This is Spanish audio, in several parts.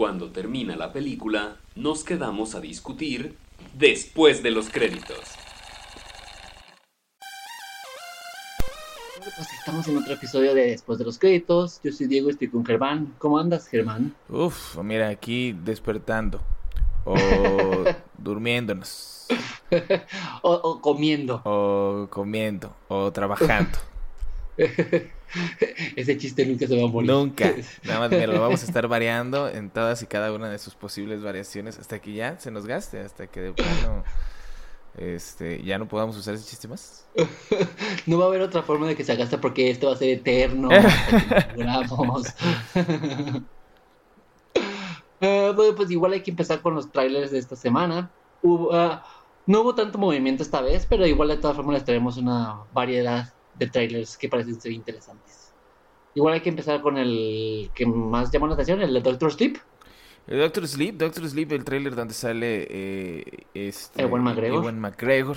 Cuando termina la película, nos quedamos a discutir después de los créditos. Pues estamos en otro episodio de Después de los créditos. Yo soy Diego y estoy con Germán. ¿Cómo andas, Germán? Uf, mira, aquí despertando. O durmiéndonos. o, o comiendo. O comiendo. O trabajando. Ese chiste nunca se va a morir. Nunca. Nada más me lo vamos a estar variando en todas y cada una de sus posibles variaciones hasta que ya se nos gaste, hasta que de plano este, ya no podamos usar ese chiste más. no va a haber otra forma de que se gaste porque esto va a ser eterno. Vamos. Uh, bueno, pues igual hay que empezar con los trailers de esta semana. Uh, no hubo tanto movimiento esta vez, pero igual de todas formas les traemos una variedad de trailers que parecen ser interesantes. Igual hay que empezar con el que más llamó la atención, el de Doctor Sleep. El Doctor Sleep, Doctor Sleep, el trailer donde sale eh, este, Ewan McGregor, Ewan McGregor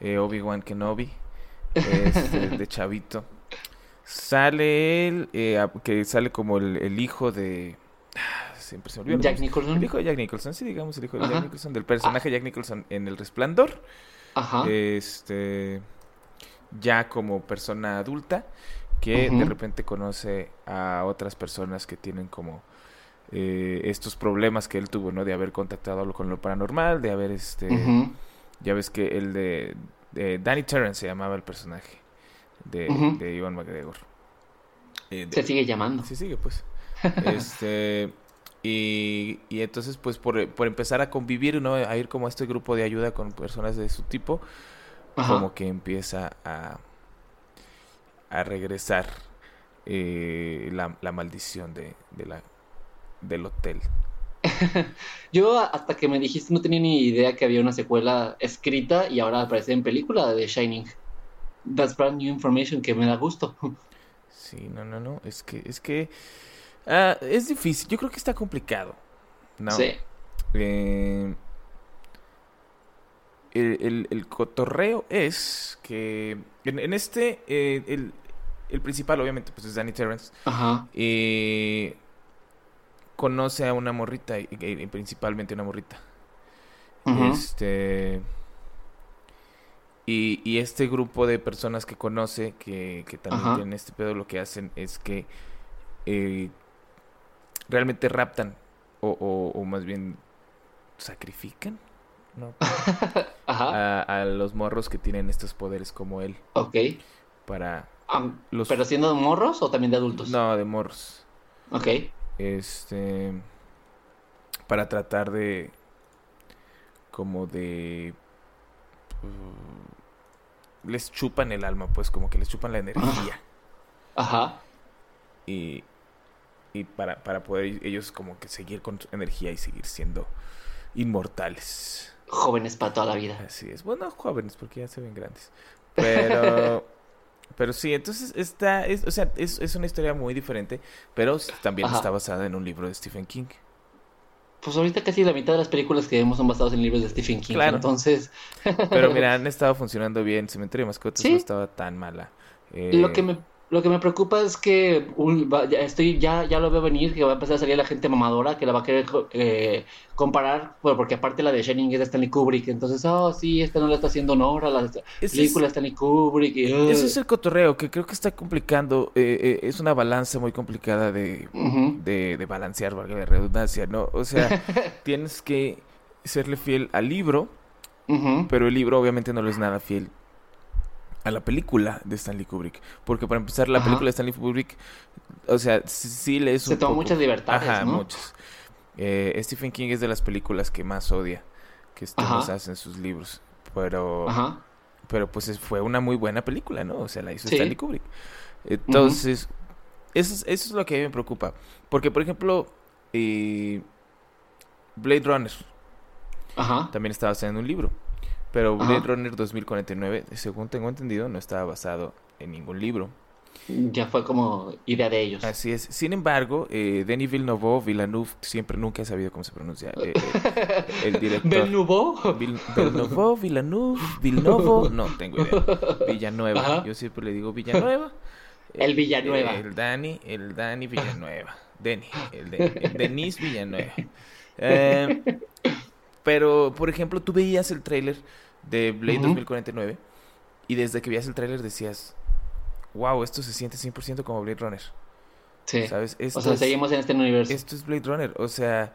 eh, Obi-Wan Kenobi, este, de Chavito. Sale él, eh, que sale como el, hijo de... Siempre se olvida. Jack Nicholson. El hijo de Jack Nicholson, sí, digamos, el hijo de Jack Nicholson, del personaje ah. Jack Nicholson en El Resplandor. Ajá. Este ya como persona adulta que de repente conoce a otras personas que tienen como eh, estos problemas que él tuvo, ¿no? De haber contactado con lo paranormal, de haber este... Ya ves que el de, Danny Terrence se llamaba el personaje de, de Ivan McGregor. Eh, se sigue llamando. Se sigue, pues. este... Y, y entonces, pues, por, por empezar a convivir, ¿no? A ir como a este grupo de ayuda con personas de su tipo, como que empieza a, a regresar eh, la, la, maldición de, de la, del hotel. Yo hasta que me dijiste no tenía ni idea que había una secuela escrita y ahora aparece en película de Shining. That's brand new information que me da gusto. Sí, no, no, no. Es que, es que uh, es difícil. Yo creo que está complicado. ¿no? Sí. Eh, el, el, cotorreo es que en, este, eh, el, el, principal obviamente pues es Danny Terrence. Ajá. Eh, conoce a una morrita, y, principalmente una morrita. Este... Y, y, este grupo de personas que conoce, que, que también tienen este pedo, lo que hacen es que eh, realmente raptan, o, o más bien sacrifican ¿no? A, los morros que tienen estos poderes como él. Ok. Para los... ¿Pero siendo de morros o también de adultos? No, de morros. Ok. Este... Para tratar de... Como de... Uh, les chupan el alma, pues como que les chupan la energía. Ajá. Y, y para, para poder ellos como que seguir con energía y seguir siendo inmortales jóvenes para toda la vida. Así es. Bueno, jóvenes, porque ya se ven grandes. Pero. pero sí, entonces está. Es, o sea, es, es una historia muy diferente. Pero también está basada en un libro de Stephen King. Pues ahorita casi la mitad de las películas que vemos son basadas en libros de Stephen King. Claro. Entonces. pero mira, han estado funcionando bien. Cementerio de Mascotas no estaba tan mala. Lo que me lo que me preocupa es que ya, estoy ya ya lo veo venir que va a empezar a salir la gente mamadora que la va a querer eh, comparar porque aparte la de Shining es de Stanley Kubrick entonces oh sí esta no le está haciendo honor a la película de Stanley Kubrick ese es el cotorreo que creo que está complicando eh, eh, es una balanza muy complicada de, de, balancear valga la redundancia no o sea tienes que serle fiel al libro pero el libro obviamente no lo es nada fiel a la película de Stanley Kubrick. Porque para empezar, la película de Stanley Kubrick, o sea, sí, le es Se toma muchas libertades, Ajá, muchas. Eh, Stephen King es de las películas que más odia que estemos en sus libros. Pero, pero pues fue una muy buena película, ¿no? O sea, la hizo Stanley Kubrick. Entonces, eso, es, eso es lo que a mí me preocupa. Porque, por ejemplo, eh, Blade Runner también estaba haciendo un libro. Pero Blade Runner 2049, según tengo entendido, no estaba basado en ningún libro. Ya fue como idea de ellos. Así es. Sin embargo, eh, Denis Villeneuve, Villeneuve, siempre nunca he sabido cómo se pronuncia. Eh, eh, el director. ¿Villeneuve? Villeneuve, Villeneuve, Villeneuve, no tengo idea. Villanueva. Yo siempre le digo Villanueva. El Villanueva. El Dani, el Dani Villanueva. Denny, el de, Denis Villanueva. Eh, pero, por ejemplo, tú veías el tráiler de Blade 2049 y desde que veías el tráiler decías, wow, esto se siente 100% como Blade Runner. Sí. ¿Sabes? o sea, seguimos en este universo. Esto es Blade Runner. O sea,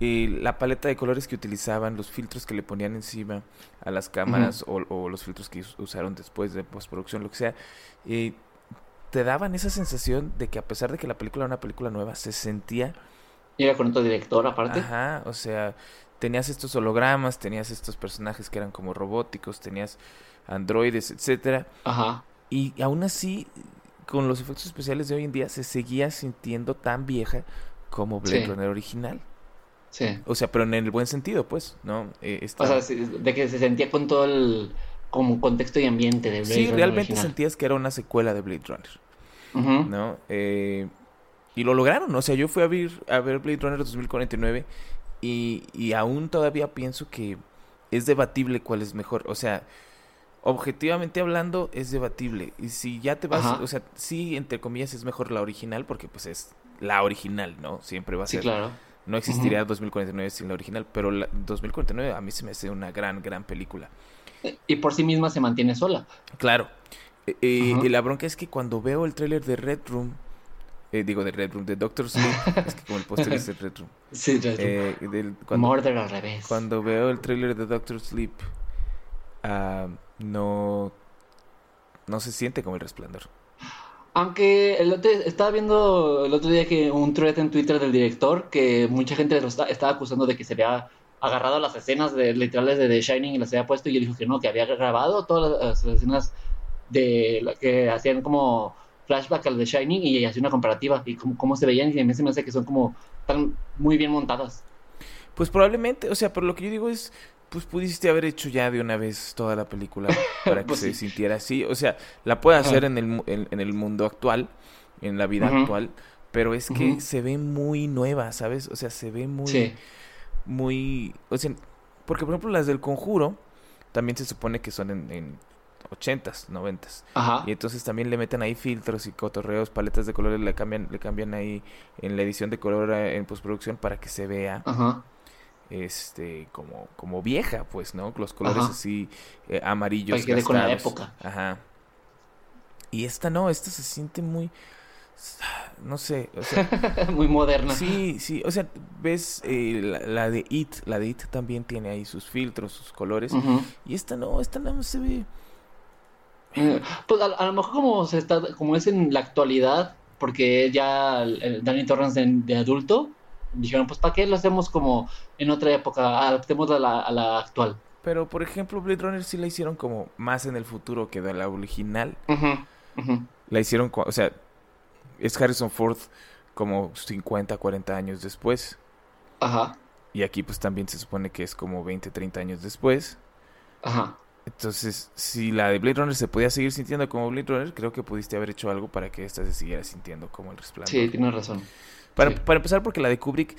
y la paleta de colores que utilizaban, los filtros que le ponían encima a las cámaras o, los filtros que usaron después de postproducción, lo que sea, y te daban esa sensación de que a pesar de que la película era una película nueva, se sentía... Y era con otro director aparte. Ajá, o sea, tenías estos hologramas, tenías estos personajes que eran como robóticos, tenías androides, etcétera. Ajá. Y aún así, con los efectos especiales de hoy en día, se seguía sintiendo tan vieja como Blade Runner original. Sí. O sea, pero en el buen sentido, pues, ¿no? Eh, o sea, de que se sentía con todo el como contexto y ambiente de Blade sí, realmente sentías que era una secuela de Blade Runner. ¿No? Eh, y lo lograron, o sea, yo fui a ver, a ver Blade Runner 2049 y, y aún todavía pienso que es debatible cuál es mejor. O sea, objetivamente hablando es debatible. Y si ya te vas, o sea, sí, entre comillas es mejor la original porque pues es la original, ¿no? Siempre va a ser. Sí, claro. No existiría 2049 sin la original, pero la 2049 a mí se me hace una gran, gran película. Y por sí misma se mantiene sola. Claro. Eh, eh, y la bronca es que cuando veo el tráiler de Red Room, eh, digo de Red Room, de Doctor Sleep, es que como el póster es de Red Room. Sí, Red Room. cuando, al revés. Cuando veo el tráiler de Doctor Sleep, uh, no, no se siente como el resplandor. Aunque el otro, estaba viendo el otro día que un thread en Twitter del director que mucha gente lo estaba acusando de que se había agarrado las escenas de, literales de The Shining y las había puesto y él dijo que no, que había grabado todas las, escenas de la que hacían como flashback al The Shining y hacía una comparativa y cómo, se veían y a mí se me hace que son como tan muy bien montadas. Pues probablemente, o sea, pero lo que yo digo es, pues pudiste haber hecho ya de una vez toda la película para que pues se sintiera así. O sea, la puede hacer en el, en, el mundo actual, en la vida actual, pero es que se ve muy nueva, ¿sabes? O sea, se ve muy... Muy... O sea, porque por ejemplo las del conjuro también se supone que son en, en 80s, 90s. Ajá. Y entonces también le meten ahí filtros y cotorreos, paletas de colores, le cambian, le cambian ahí en la edición de color eh, en postproducción para que se vea Ajá. este como como vieja pues no los colores así eh, amarillos que con la época. Ajá. Y esta no esta se siente muy no sé muy moderna. Sí sí o sea ves eh, la, de it la de it también tiene ahí sus filtros sus colores. Y esta no esta no se ve eh, pues a, lo mejor como se está como es en la actualidad porque ya Danny Torrance de adulto dijeron, pues ¿para qué lo hacemos como en otra época? Adaptemos a la, a la actual. Pero, por ejemplo, Blade Runner sí la hicieron como más en el futuro que de la original. La hicieron, o sea, es Harrison Ford como 50, 40 años después. Ajá. Y aquí pues también se supone que es como 20, 30 años después. Ajá. Entonces, si la de Blade Runner se podía seguir sintiendo como Blade Runner, creo que pudiste haber hecho algo para que esta se siguiera sintiendo como el resplandor. Sí, tienes razón. Para, para empezar, porque la de Kubrick,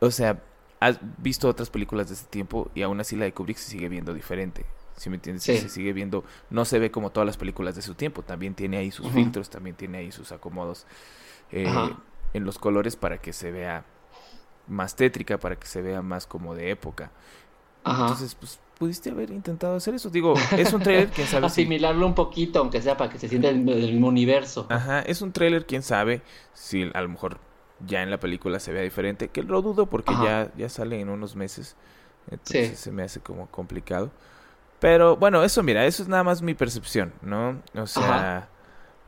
o sea, has visto otras películas de este tiempo y aún así la de Kubrick se sigue viendo diferente. Si me entiendes? Se sigue viendo, no se ve como todas las películas de su tiempo. También tiene ahí sus filtros, también tiene ahí sus acomodos eh, en los colores para que se vea más tétrica, para que se vea más como de época. Entonces, pues pudiste haber intentado hacer eso. Digo, es un trailer, quién sabe. Asimilarlo un poquito, aunque sea para que se sienta el, el mismo universo. Ajá, es un trailer, quién sabe si a lo mejor ya en la película se vea diferente, que lo dudo porque ya, ya sale en unos meses, entonces se me hace como complicado. Pero bueno, eso mira, eso es nada más mi percepción, ¿no? O sea,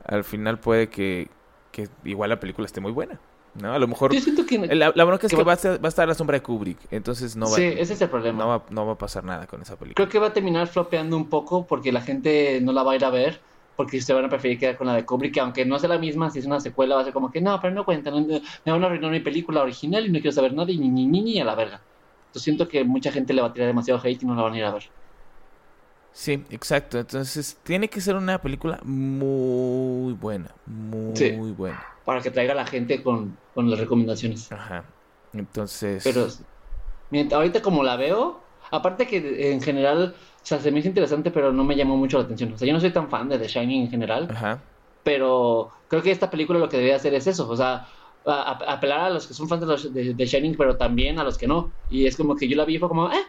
al final puede que, que igual la película esté muy buena. ¿No? A lo mejor... la, bronca es que, va, a estar, va, a estar, la sombra de Kubrick, entonces no va, sí, ese es el problema. No va, no va a pasar nada con esa película. Creo que va a terminar flopeando un poco porque la gente no la va a ir a ver porque se van a preferir quedar con la de Kubrick, que aunque no sea la misma, si es una secuela, va a ser como que no, pero no cuenta, me van a arruinar mi película original y no quiero saber nada y ni ni ni, ni a la verga. Entonces siento que mucha gente le va a tirar demasiado hate y no la van a ir a ver. Sí, exacto. Entonces tiene que ser una película muy buena, muy buena. Para que traiga a la gente con, con las recomendaciones. Ajá. Entonces... Pero mientras, ahorita como la veo, aparte que en general o sea, se me hizo interesante, pero no me llamó mucho la atención. O sea, yo no soy tan fan de The Shining en general. Ajá. Pero creo que esta película lo que debe hacer es eso. O sea, apelar a los que son fans de, de, Shining, pero también a los que no. Y es como que yo la vi y fue como, eh,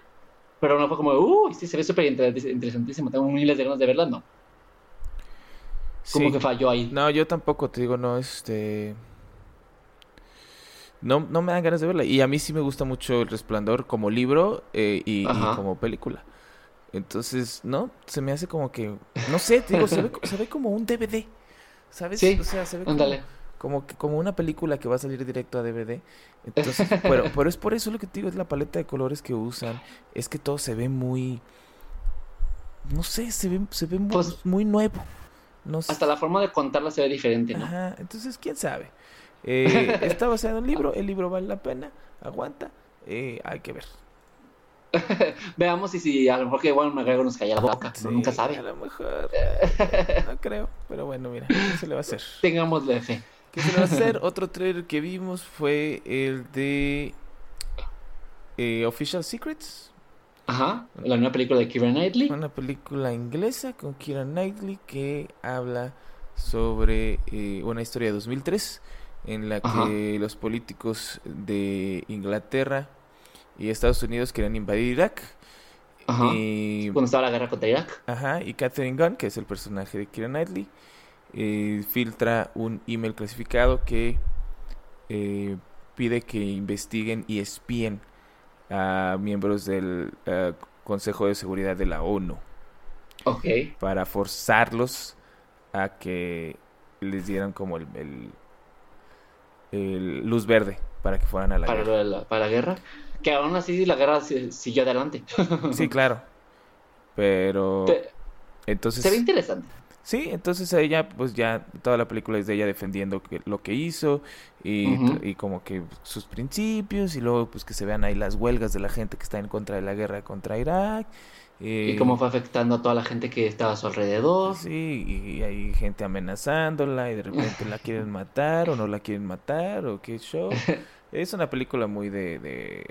pero no fue como, uy, sí, se ve súper interesantísimo, tengo miles de ganas de verla, no. Como que falló ahí. No, yo tampoco, te digo, no, este... No, no me dan ganas de verla. Y a mí sí me gusta mucho El Resplandor como libro eh, y, como película. Entonces, no, se me hace como que, no sé, te digo, se ve, se ve como un DVD, ¿sabes? Sí, o sea, se ve como, como, como una película que va a salir directo a DVD. Entonces, pero, pero es por eso lo que te digo, es la paleta de colores que usan, es que todo se ve muy, no sé, se ve, se ve muy, pues muy nuevo. No Hasta la forma de contarla se ve diferente, ¿no? Ajá, entonces, quién sabe. Eh, está basado en un libro, el libro vale la pena, aguanta, eh, hay que ver. Veamos si, si a lo mejor que igual McGregor nos calla la boca, nunca sabe. A lo mejor, no creo, pero bueno, mira, ¿qué se le va a hacer? Tengámosle fe. ¿Qué se va a hacer? Otro trailer que vimos fue el de eh, Official Secrets. Ajá, la nueva película de Kira Knightley. Una película inglesa con Kira Knightley que habla sobre eh, una historia de 2003 en la que los políticos de Inglaterra y Estados Unidos querían invadir Irak. Ajá. Y... Cuando estaba la guerra contra Irak. Ajá, y Catherine Gunn, que es el personaje de Kira Knightley, eh, filtra un email clasificado que eh, pide que investiguen y espíen a miembros del eh, Consejo de Seguridad de la ONU. Ok. Para forzarlos a que les dieran como el, el, luz verde para que fueran a la guerra. para la guerra. Que aún así la guerra siguió adelante. sí, claro. Pero... entonces... Se ve interesante. Sí, entonces ella, pues ya toda la película es de ella defendiendo lo que hizo y, y, como que sus principios y luego pues que se vean ahí las huelgas de la gente que está en contra de la guerra contra Irak. y cómo fue afectando a toda la gente que estaba a su alrededor. Sí, y hay gente amenazándola y de repente la quieren matar o no la quieren matar o qué show. Es una película muy de,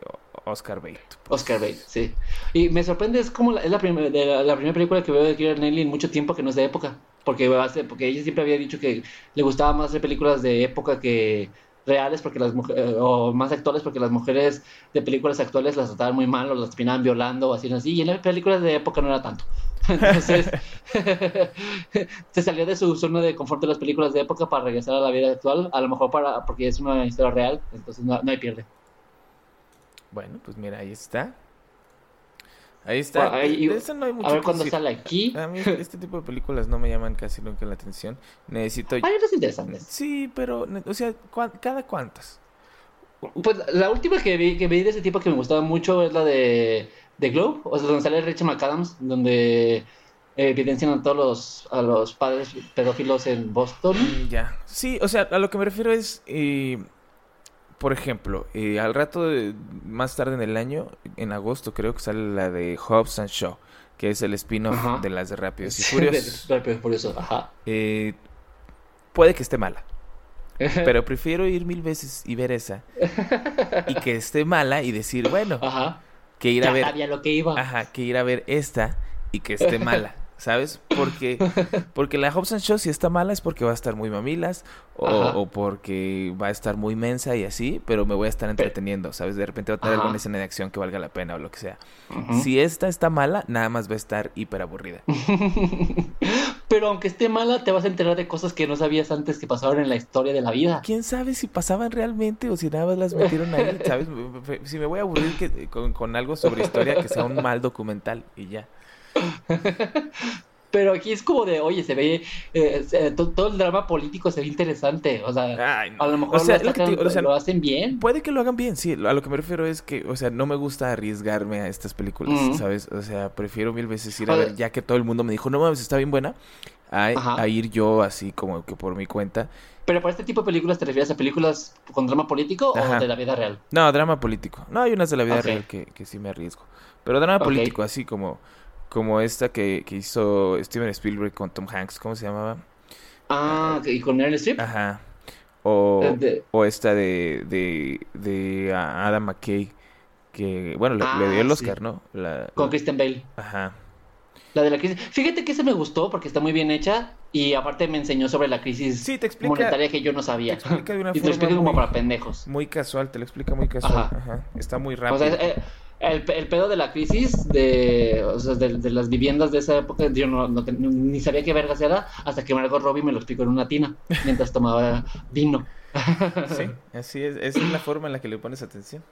Oscar Bate. Pues. Oscar Bate, sí. Y me sorprende, es como la, es la, la, primera película que veo de Knightley en mucho tiempo que no es de época. Porque, porque ella siempre había dicho que le gustaba más hacer películas de época que reales porque las mujeres o más actuales porque las mujeres de películas actuales las trataban muy mal o las terminaban violando o así así y en las películas de época no era tanto entonces se salió de su zona de confort de las películas de época para regresar a la vida actual a lo mejor para porque es una historia real entonces no, no hay pierde bueno pues mira ahí está Ahí está. a ver cuándo sale aquí. A mí este tipo de películas no me llaman casi nunca la atención. Necesito. Hay otras interesantes. Sí, pero, o sea, ¿cada cuántas? Pues la última que vi, que vi de ese tipo que me gustaba mucho es la de The Globe, o sea, donde sale Richard McAdams, donde eh, evidencian a todos los, a los padres pedófilos en Boston. Mm, ya. Sí, o sea, a lo que me refiero es. Eh, por ejemplo, eh, al rato, de, más tarde en el año, en agosto creo que sale la de Hobbs and Shaw, que es el spin-off de las de Rápidos y Furiosos. Rápidos y Furiosos, ajá. Eh, puede que esté mala. Pero prefiero ir mil veces y ver esa. y que esté mala y decir, bueno, que ir a ver. lo que iba. Ajá, que ir a ver esta y que esté mala. ¿sabes? Porque, porque la Hobson Show si está mala es porque va a estar muy mamilas o, porque va a estar muy mensa y así, pero me voy a estar entreteniendo, ¿sabes? De repente va a tener alguna escena de acción que valga la pena o lo que sea. Si esta está mala, nada más va a estar hiper aburrida. pero aunque esté mala, te vas a enterar de cosas que no sabías antes que pasaron en la historia de la vida. ¿Quién sabe si pasaban realmente o si nada más las metieron ahí, ¿sabes? Si me voy a aburrir con, con algo sobre historia que sea un mal documental y ya. Pero aquí es como de, oye, se ve, eh, todo, el drama político se ve interesante. O sea, a lo mejor lo, hacen bien. Puede que lo hagan bien, sí. A lo que me refiero es que, o sea, no me gusta arriesgarme a estas películas, ¿sabes? O sea, prefiero mil veces ir a ver, ya que todo el mundo me dijo, no mames, está bien buena, a, ir yo así como que por mi cuenta. Pero para este tipo de películas, ¿te refieres a películas con drama político o de la vida real? No, drama político. No, hay unas de la vida real que, que sí me arriesgo. Pero drama político, así como como esta que, que, hizo Steven Spielberg con Tom Hanks, ¿cómo se llamaba? Ah, ¿y con Meryl Streep? Ajá. O, eh, o esta de, de, de Adam McKay, que, bueno, le, dio el ah, Oscar, ¿no? con Kristen Bale. Ajá. La de la crisis. Fíjate que ese me gustó porque está muy bien hecha y aparte me enseñó sobre la crisis monetaria que yo no sabía. Te explica de una y te lo explica como para pendejos. Muy casual, te lo explica muy casual. Ajá. Está muy rápido. O sea, eh, el, el, pedo de la crisis de, o sea, de, las viviendas de esa época, yo no, ni sabía qué vergas era hasta que Margot Robbie me lo explicó en una tina mientras tomaba vino. Sí, así es. Esa es la forma en la que le pones atención.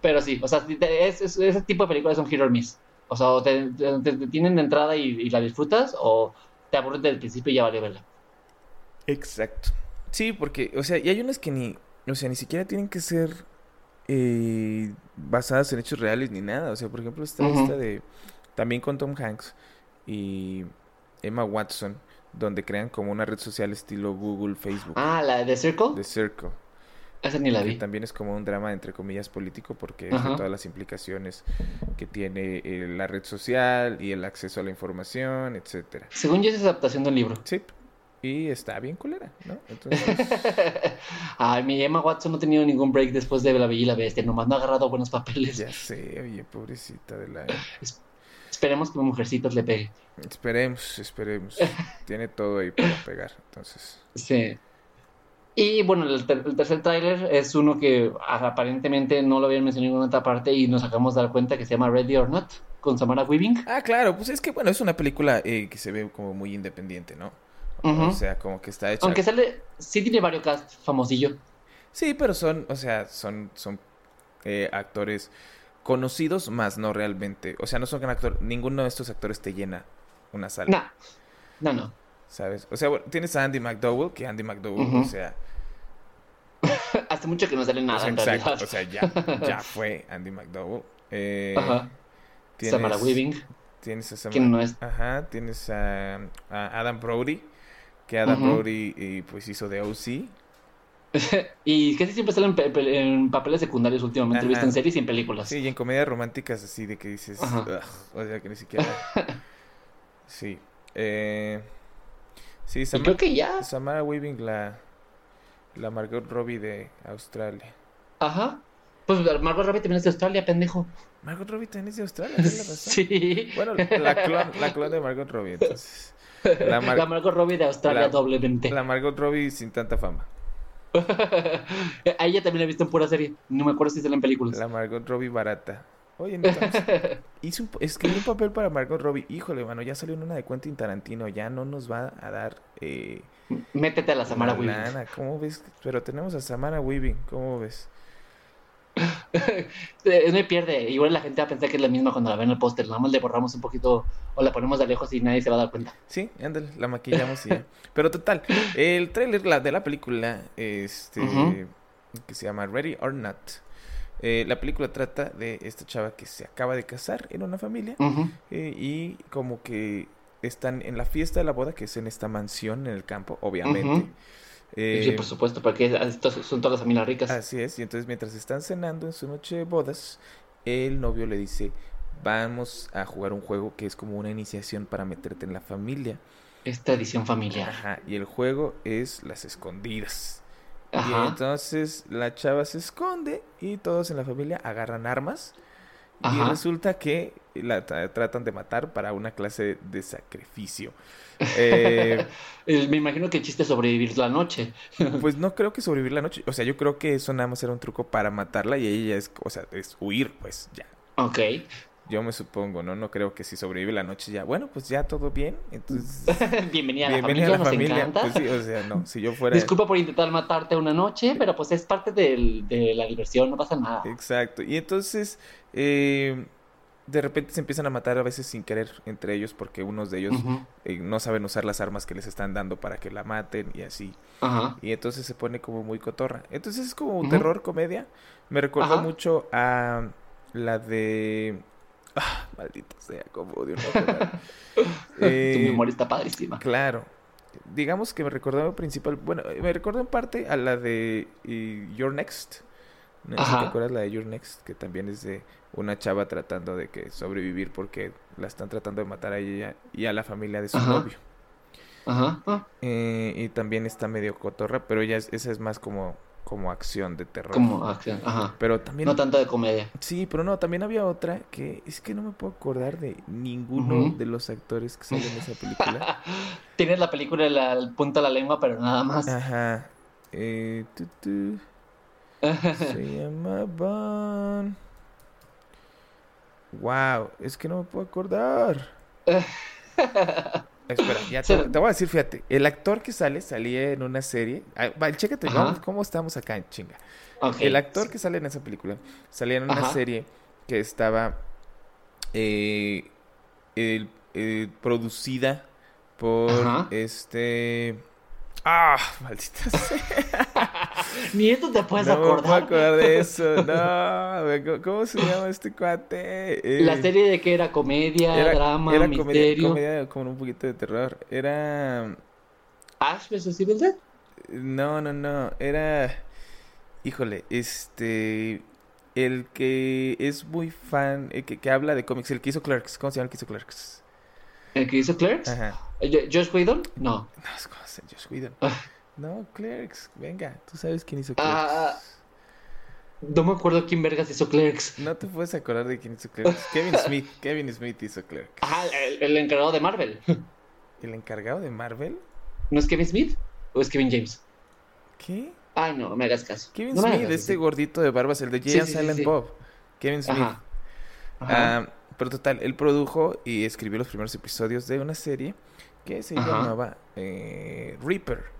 Pero sí, o sea, ese tipo de películas son hero or miss. O sea, o te, tienen de entrada y, la disfrutas, o te aburres del principio y ya vale verla. Exacto. Sí, porque, o sea, y hay unas que ni, o sea, ni siquiera tienen que ser eh, basadas en hechos reales ni nada. O sea, por ejemplo, está esta de, también con Tom Hanks y Emma Watson, donde crean como una red social estilo Google, Facebook. Ah, la de Circle. De Circle. Esa ni la vi. también es como un drama, entre comillas, político, porque es de todas las implicaciones que tiene eh, la red social y el acceso a la información, etcétera. Según yo, es adaptación del libro. Sí. Y está bien culera, ¿no? Entonces... Ay, mi Emma Watson no ha tenido ningún break después de La Bella y la Bestia. Nomás no ha agarrado buenos papeles. Ya sé, oye, pobrecita de la... esperemos que Mujercitas le pegue. Esperemos, esperemos. Tiene todo ahí para pegar, entonces. Sí. Y bueno, el, tercer tráiler es uno que aparentemente no lo habían mencionado en ninguna otra parte y nos acabamos de dar cuenta que se llama Ready or Not con Samara Weaving. Ah, claro, pues es que bueno, es una película eh, que se ve como muy independiente, ¿no? O sea, como que está hecha. Aunque sale, sí tiene varios cast famosillo. Sí, pero son, o sea, son, son eh, actores conocidos, más no realmente. O sea, no son actores, ninguno de estos actores te llena una sala. No, no, no. ¿Sabes? O sea, tienes a Andy McDowell, que Andy McDowell, o sea, Hace mucho que no sale nada. Exacto, o sea, ya, ya fue Andy McDowell. Eh, Ajá. Samara Weaving. Tienes a Samara. no es? Ajá, tienes a, Adam Brody, que Adam Brody eh, pues hizo de OC. y casi siempre sale en, papeles secundarios últimamente, visto en series y en películas. Sí, y en comedias románticas así de que dices, o sea, que ni siquiera... sí. Eh, sí, Samara, creo que ya. Samara Weaving la la Margot Robbie de Australia. Ajá. Pues Margot Robbie también es de Australia, pendejo. Margot Robbie también es de Australia. Sí. Bueno, la clon, la clon de Margot Robbie, entonces. La, Margot Robbie de Australia doblemente. La Margot Robbie sin tanta fama. a ella también la he visto en pura serie. No me acuerdo si sale en películas. La Margot Robbie barata. Oye, entonces, hice un, escribí un papel para Margot Robbie. Híjole, mano, ya salió en una de Quentin Tarantino. Ya no nos va a dar eh, Métete a la Samara Weaving. ¿cómo ves? Pero tenemos a Samara Weaving, ¿cómo ves? me pierde. Igual la gente va a pensar que es la misma cuando la ven en el póster. Nada más le borramos un poquito o la ponemos de lejos y nadie se va a dar cuenta. Sí, ándale, la maquillamos y ya. Pero total, el trailer de la película, este, que se llama Ready or Not. Eh, la película trata de esta chava que se acaba de casar en una familia eh, y como que están en la fiesta de la boda, que es en esta mansión en el campo, obviamente. Sí, por eh, supuesto, porque son todas las familias ricas. Así es, y entonces mientras están cenando en su noche de bodas, el novio le dice, vamos a jugar un juego que es como una iniciación para meterte en la familia. Esta edición familiar. Ajá, y el juego es las escondidas. Ajá. Y entonces la chava se esconde y todos en la familia agarran armas y resulta que la tratan de matar para una clase de sacrificio. Eh, Me imagino que el chiste es sobrevivir la noche. pues no creo que sobrevivir la noche. O sea, yo creo que eso nada más era un truco para matarla y ella es, o sea, es huir, pues ya. Ok. Yo me supongo, ¿no? No creo que si sobrevive la noche ya, bueno, pues ya todo bien. Entonces, bienvenida a la familia, a la familia. Pues sí, o sea, no, si yo fuera... Disculpa por intentar matarte una noche, pero pues es parte de la diversión, no pasa nada. Exacto. Y entonces, eh, de repente se empiezan a matar a veces sin querer entre ellos porque unos de ellos eh, no saben usar las armas que les están dando para que la maten y así. Y entonces se pone como muy cotorra. Entonces es como un terror, comedia. Me recuerda mucho a la de Ah, maldita sea, como una eh, Tu memoria está padrísima. Claro. Digamos que me recordó principal, bueno, me recordó en parte a la de Your Next. No si te acuerdas la de Your Next, que también es de una chava tratando de que sobrevivir porque la están tratando de matar a ella y a la familia de su novio. Ajá. Eh, y también está medio cotorra, pero ella esa es más como como acción de terror. Como acción, ajá. Pero también... No tanto de comedia. Sí, pero no, también había otra que es que no me puedo acordar de ninguno de los actores que salen en esa película. Tienes la película en la punta de la lengua, pero nada más. Ajá. Eh, Se llamaban... Wow, es que no me puedo acordar. Espera, ya te, voy a decir, fíjate, el actor que sale salía en una serie. Vale, chécate, cómo estamos acá en chinga. El actor que sale en esa película salía en una serie que estaba eh, producida por este Ah, maldita sea. Ni esto te puedes acordar. No me acordar de eso. No, ¿cómo se llama este cuate? Eh, la serie de que era comedia, drama, era misterio. Comedia, comedia con un poquito de terror. Era. ¿Ash vs Evil Dead? No, no, no. Era. Híjole, este. El que es muy fan, el que, que habla de cómics, el que hizo Clerks. ¿Cómo se llama el que hizo Clerks? ¿El que hizo Clerks? Ajá. ¿Josh Whedon? No. No, es Josh Whedon. Ah. No, Clerks, venga, tú sabes quién hizo Clerks. Ah, no me acuerdo quién vergas hizo Clerks. No te puedes acordar de quién hizo Clerks. Kevin Smith, Kevin Smith hizo Clerks. Ah, el, encargado de Marvel. ¿El encargado de Marvel? ¿No es Kevin Smith? ¿O es Kevin James? ¿Qué? Ay, no, me hagas caso. Kevin Smith, este gordito de barbas, el de Jay Silent Bob. Kevin Smith. Ajá. Ajá. pero total, él produjo y escribió los primeros episodios de una serie que se llamaba eh, Reaper.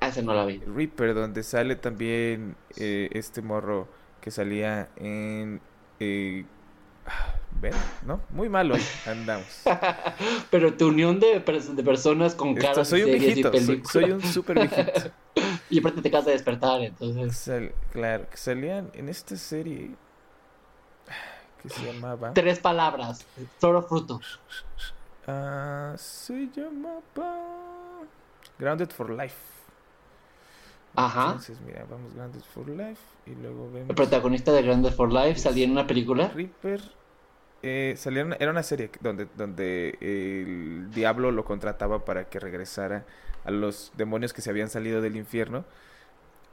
Ah, no la vi. Reaper, donde sale también eh, este morro que salía en... Eh, ¿Ven? ¿No? Muy malo andamos. Pero tu unión de, de personas con caras soy un viejito, soy, un súper viejito. y aparte te acabas de despertar, entonces... claro, que salían en esta serie que se llamaba... Tres palabras, solo frutos. Ah, se llamaba Grounded for Life. Ajá. Entonces, mira, vamos Grounded for Life y luego vemos. El protagonista de Grounded for Life salía en una película. Reaper. Eh, era una serie donde, donde el diablo lo contrataba para que regresara a los demonios que se habían salido del infierno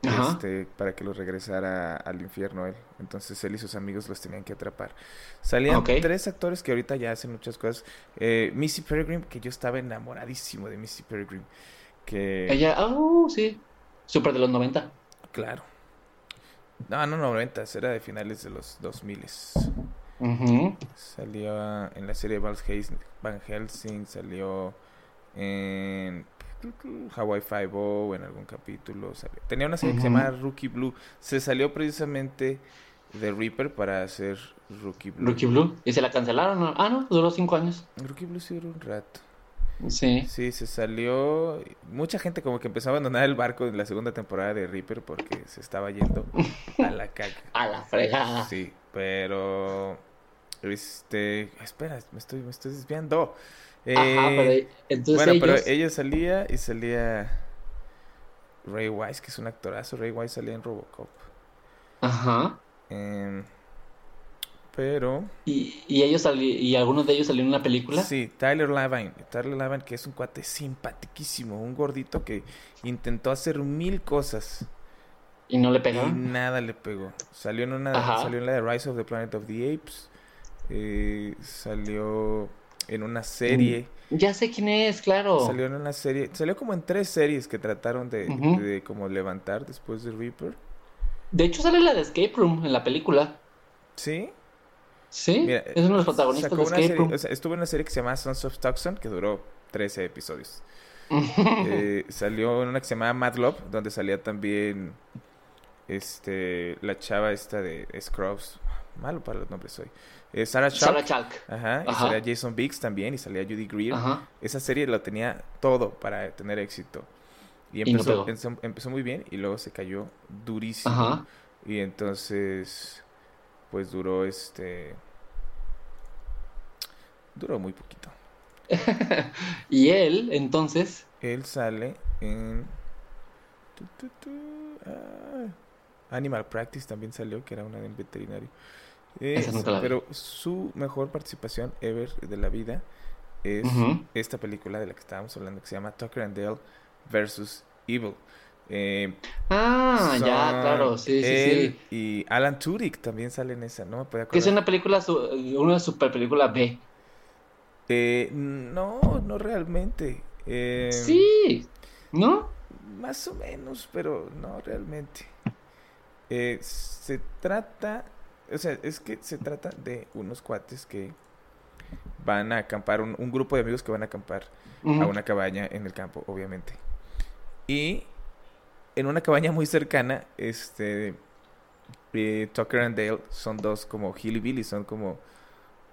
este, para que los regresara al infierno él. Entonces él y sus amigos los tenían que atrapar. Salían tres actores que ahorita ya hacen muchas cosas. Eh, Missy Peregrine, que yo estaba enamoradísimo de Missy Peregrine. Que... Ella, oh, sí. Súper de los 90. Claro. No, no 90, era de finales de los 2000. Salió en la serie Van Helsing, salió en Hawaii Five-O en algún capítulo. Tenía una serie que se llamaba Rookie Blue. Se salió precisamente de Reaper para hacer Rookie Blue. Rookie Blue. ¿Y se la cancelaron? Ah, no, duró cinco años. Rookie Blue sí duró un rato. Sí. Sí, se salió. Mucha gente como que empezó a abandonar el barco en la segunda temporada de Reaper porque se estaba yendo a la caca. a la fregada. Sí, pero. Este. Espera, me estoy, me estoy desviando. Ajá, pero eh, entonces Bueno, pero ella salía y salía Ray Wise, que es un actorazo. Ray Wise salía en Robocop. Ajá. Em, pero... ¿Y, y ellos ¿Y algunos de ellos salieron en una película? Sí, Tyler Lavine. Tyler Lavine, que es un cuate simpaticísimo. Un gordito que intentó hacer mil cosas. ¿Y no le pegó? Y nada le pegó. Salió en una... Salió en la de Rise of the Planet of the Apes. Eh, salió en una serie. Mm, ya sé quién es, claro. Salió en una serie, salió como en tres series que trataron de, como levantar después de Reaper. De hecho sale la de Escape Room en la película. ¿Sí? Sí, es uno de los protagonistas de Escape Room. estuvo en una serie que se llama Sons of Tucson, que duró 13 episodios. Eh, salió en una que se llamaba Mad Love, donde salía también este la chava esta de Scrubs. Malo para los nombres hoy. Eh, Sarah Chalk. Ajá, Y salía Jason Biggs también y salía Judy Greer. Esa serie lo tenía todo para tener éxito. Y empezó, empezó, muy bien y luego se cayó durísimo. Y entonces, pues duró este... Duró muy poquito. y él, entonces... Él sale en... Ah, Animal Practice también salió, que era una del veterinario pero su mejor participación ever de la vida es esta película de la que estábamos hablando que se llama Tucker and Dale versus Evil. Eh, ah, ya, claro, sí, sí, sí. Y Alan Tudyk también sale en esa, no me puede acordar. Que es una película, una super película B. Eh, no, no realmente. Eh, sí, ¿no? Más o menos, pero no realmente. Eh, se trata, o sea, es que se trata de unos cuates que van a acampar, un, grupo de amigos que van a acampar a una cabaña en el campo, obviamente. Y en una cabaña muy cercana, este, eh, Tucker and Dale son dos como hillbillies, son como,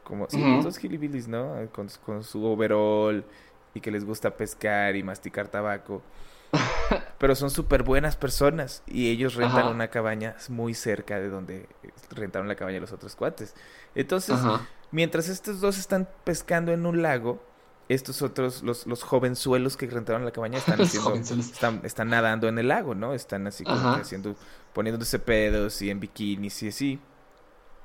como, sí, dos hillbillies, ¿no? Con, con su overall y que les gusta pescar y masticar tabaco. Pero son súper buenas personas y ellos rentan una cabaña muy cerca de donde rentaron la cabaña los otros cuates. Entonces, mientras estos dos están pescando en un lago, estos otros, los, los jovenzuelos que rentaron la cabaña están haciendo, están, están, nadando en el lago, ¿no? Están así como haciendo, poniéndose pedos y en bikinis y así.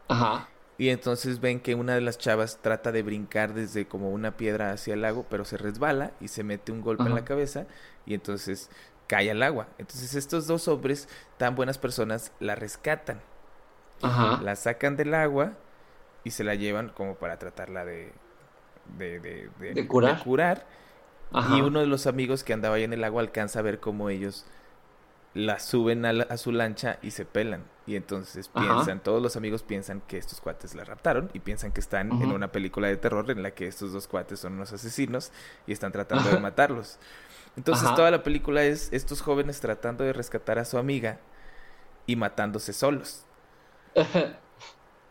Ajá. Y entonces ven que una de las chavas trata de brincar desde como una piedra hacia el lago, pero se resbala y se mete un golpe en la cabeza y entonces cae al agua. Entonces estos dos hombres, tan buenas personas, la rescatan. Ajá. La sacan del agua y se la llevan como para tratarla de, de, de, de, curar. Y uno de los amigos que andaba ahí en el agua alcanza a ver cómo ellos la suben a, su lancha y se pelan. Y entonces piensan, todos los amigos piensan que estos cuates la raptaron y piensan que están en una película de terror en la que estos dos cuates son unos asesinos y están tratando de matarlos. Entonces toda la película es estos jóvenes tratando de rescatar a su amiga y matándose solos.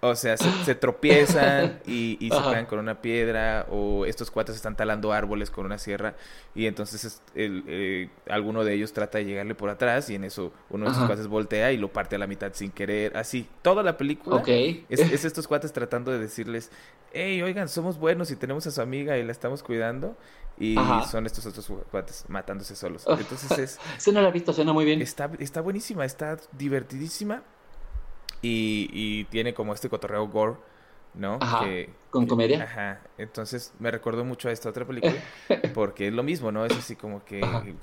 O sea, se, tropiezan y, se caen con una piedra o estos cuates están talando árboles con una sierra y entonces el, eh, alguno de ellos trata de llegarle por atrás y en eso uno de esos cuates voltea y lo parte a la mitad sin querer. Así, toda la película es, estos cuates tratando de decirles, hey, oigan, somos buenos y tenemos a su amiga y la estamos cuidando. Y son estos otros cuates matándose solos. Entonces es... Se no la he visto, suena muy bien. Está, está buenísima, está divertidísima. Y, tiene como este cotorreo gore, ¿no? Ajá, con comedia. Ajá. Entonces me recordó mucho a esta otra película porque es lo mismo, ¿no? Es así como que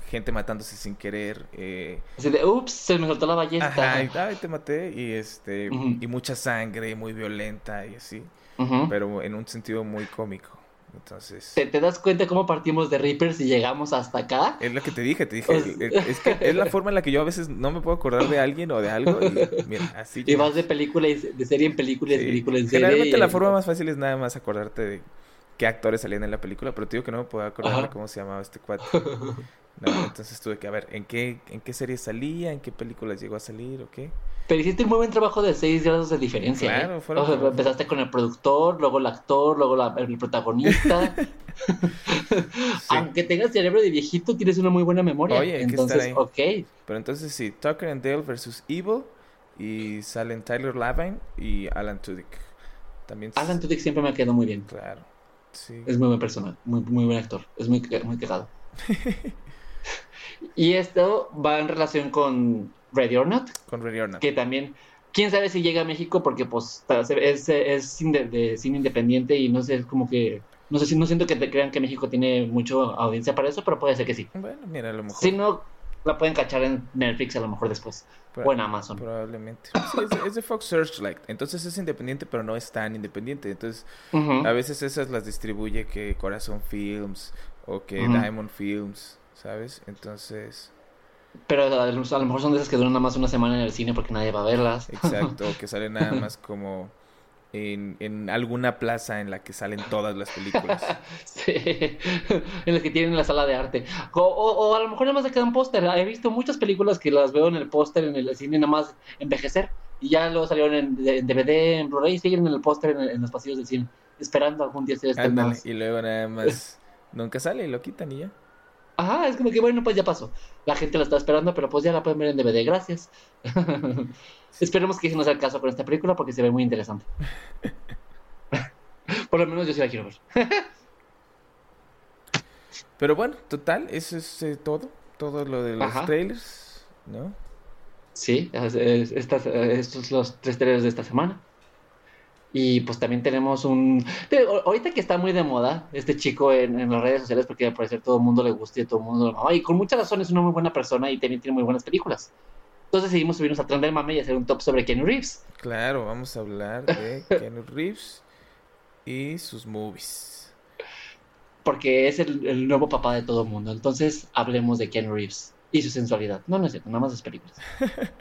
gente matándose sin querer. Eh... Así de, ups, se me soltó la ballesta. Ajá, y, ay, te maté. Y, este, y mucha sangre, muy violenta y así. Pero en un sentido muy cómico. Entonces. ¿Te, das cuenta cómo partimos de Reapers y llegamos hasta acá? Es lo que te dije, te dije. Es, que es la forma en la que yo a veces no me puedo acordar de alguien o de algo. Y mira, así. Y vas de película y de serie en película y de película en serie. Generalmente la forma más fácil es nada más acordarte de qué actores salían en la película, pero te digo que no me puedo acordar cómo se llamaba este cuate. entonces tuve que a ver en qué, en qué serie salía, en qué películas llegó a salir o qué. Pero hiciste un muy buen trabajo de seis grados de diferencia. ¿eh? Claro, empezaste con el productor, luego el actor, luego el protagonista. Aunque tengas cerebro de viejito, tienes una muy buena memoria. Oye, entonces, que ok. Pero entonces sí, Tucker and Dale versus Evil y salen Tyler Lavine y Alan Tudyk. También Alan Tudyk siempre me ha quedado muy bien. Claro. Sí. Es muy buen personal, muy, muy buen actor. Es muy, muy quejado. y esto va en relación con Ready or Not. Con Ready or Not. Que también, quién sabe si llega a México porque pues es, es cine, de, cine independiente y no sé, es como que... No sé si no siento que te crean que México tiene mucha audiencia para eso, pero puede ser que sí. Bueno, mira, a lo mejor. Si no, la pueden cachar en Netflix a lo mejor después. o en Amazon. Probablemente. es, de Fox Searchlight. Entonces es independiente, pero no es tan independiente. Entonces, a veces esas las distribuye que Corazon Films o que Diamond Films, ¿sabes? Entonces... Pero a lo mejor son de esas que duran nada más una semana en el cine porque nadie va a verlas. Exacto, que salen nada más como en, en alguna plaza en la que salen todas las películas. sí, en las que tienen la sala de arte. O, a lo mejor nada más se queda un póster. He visto muchas películas que las veo en el póster, en el cine, nada más envejecer. Y ya luego salieron en, DVD, en Blu-ray, y siguen en el póster en, los pasillos del cine, esperando algún día ser estrenados. Y luego nada más nunca sale y lo quitan y ya. Ajá, es como que bueno, pues ya pasó. La gente la está esperando, pero pues ya la pueden ver en DVD, gracias. Esperemos que no sea el caso con esta película porque se ve muy interesante. Por lo menos yo sí la quiero ver. pero bueno, total, eso es eh, todo. Todo lo de los trailers, ¿no? Sí, estos son los tres trailers de esta semana. Y pues también tenemos un... Ahorita que está muy de moda este chico en, las redes sociales porque al parecer todo el mundo le gusta y todo el mundo lo ama. Y con muchas razones es una muy buena persona y también tiene muy buenas películas. Entonces decidimos subirnos a tren del mame y hacer un top sobre Keanu Reeves. Claro, vamos a hablar de Keanu Reeves y sus movies. Porque es el, nuevo papá de todo el mundo. Entonces hablemos de Keanu Reeves y su sensualidad. No, no es cierto, nada más las películas.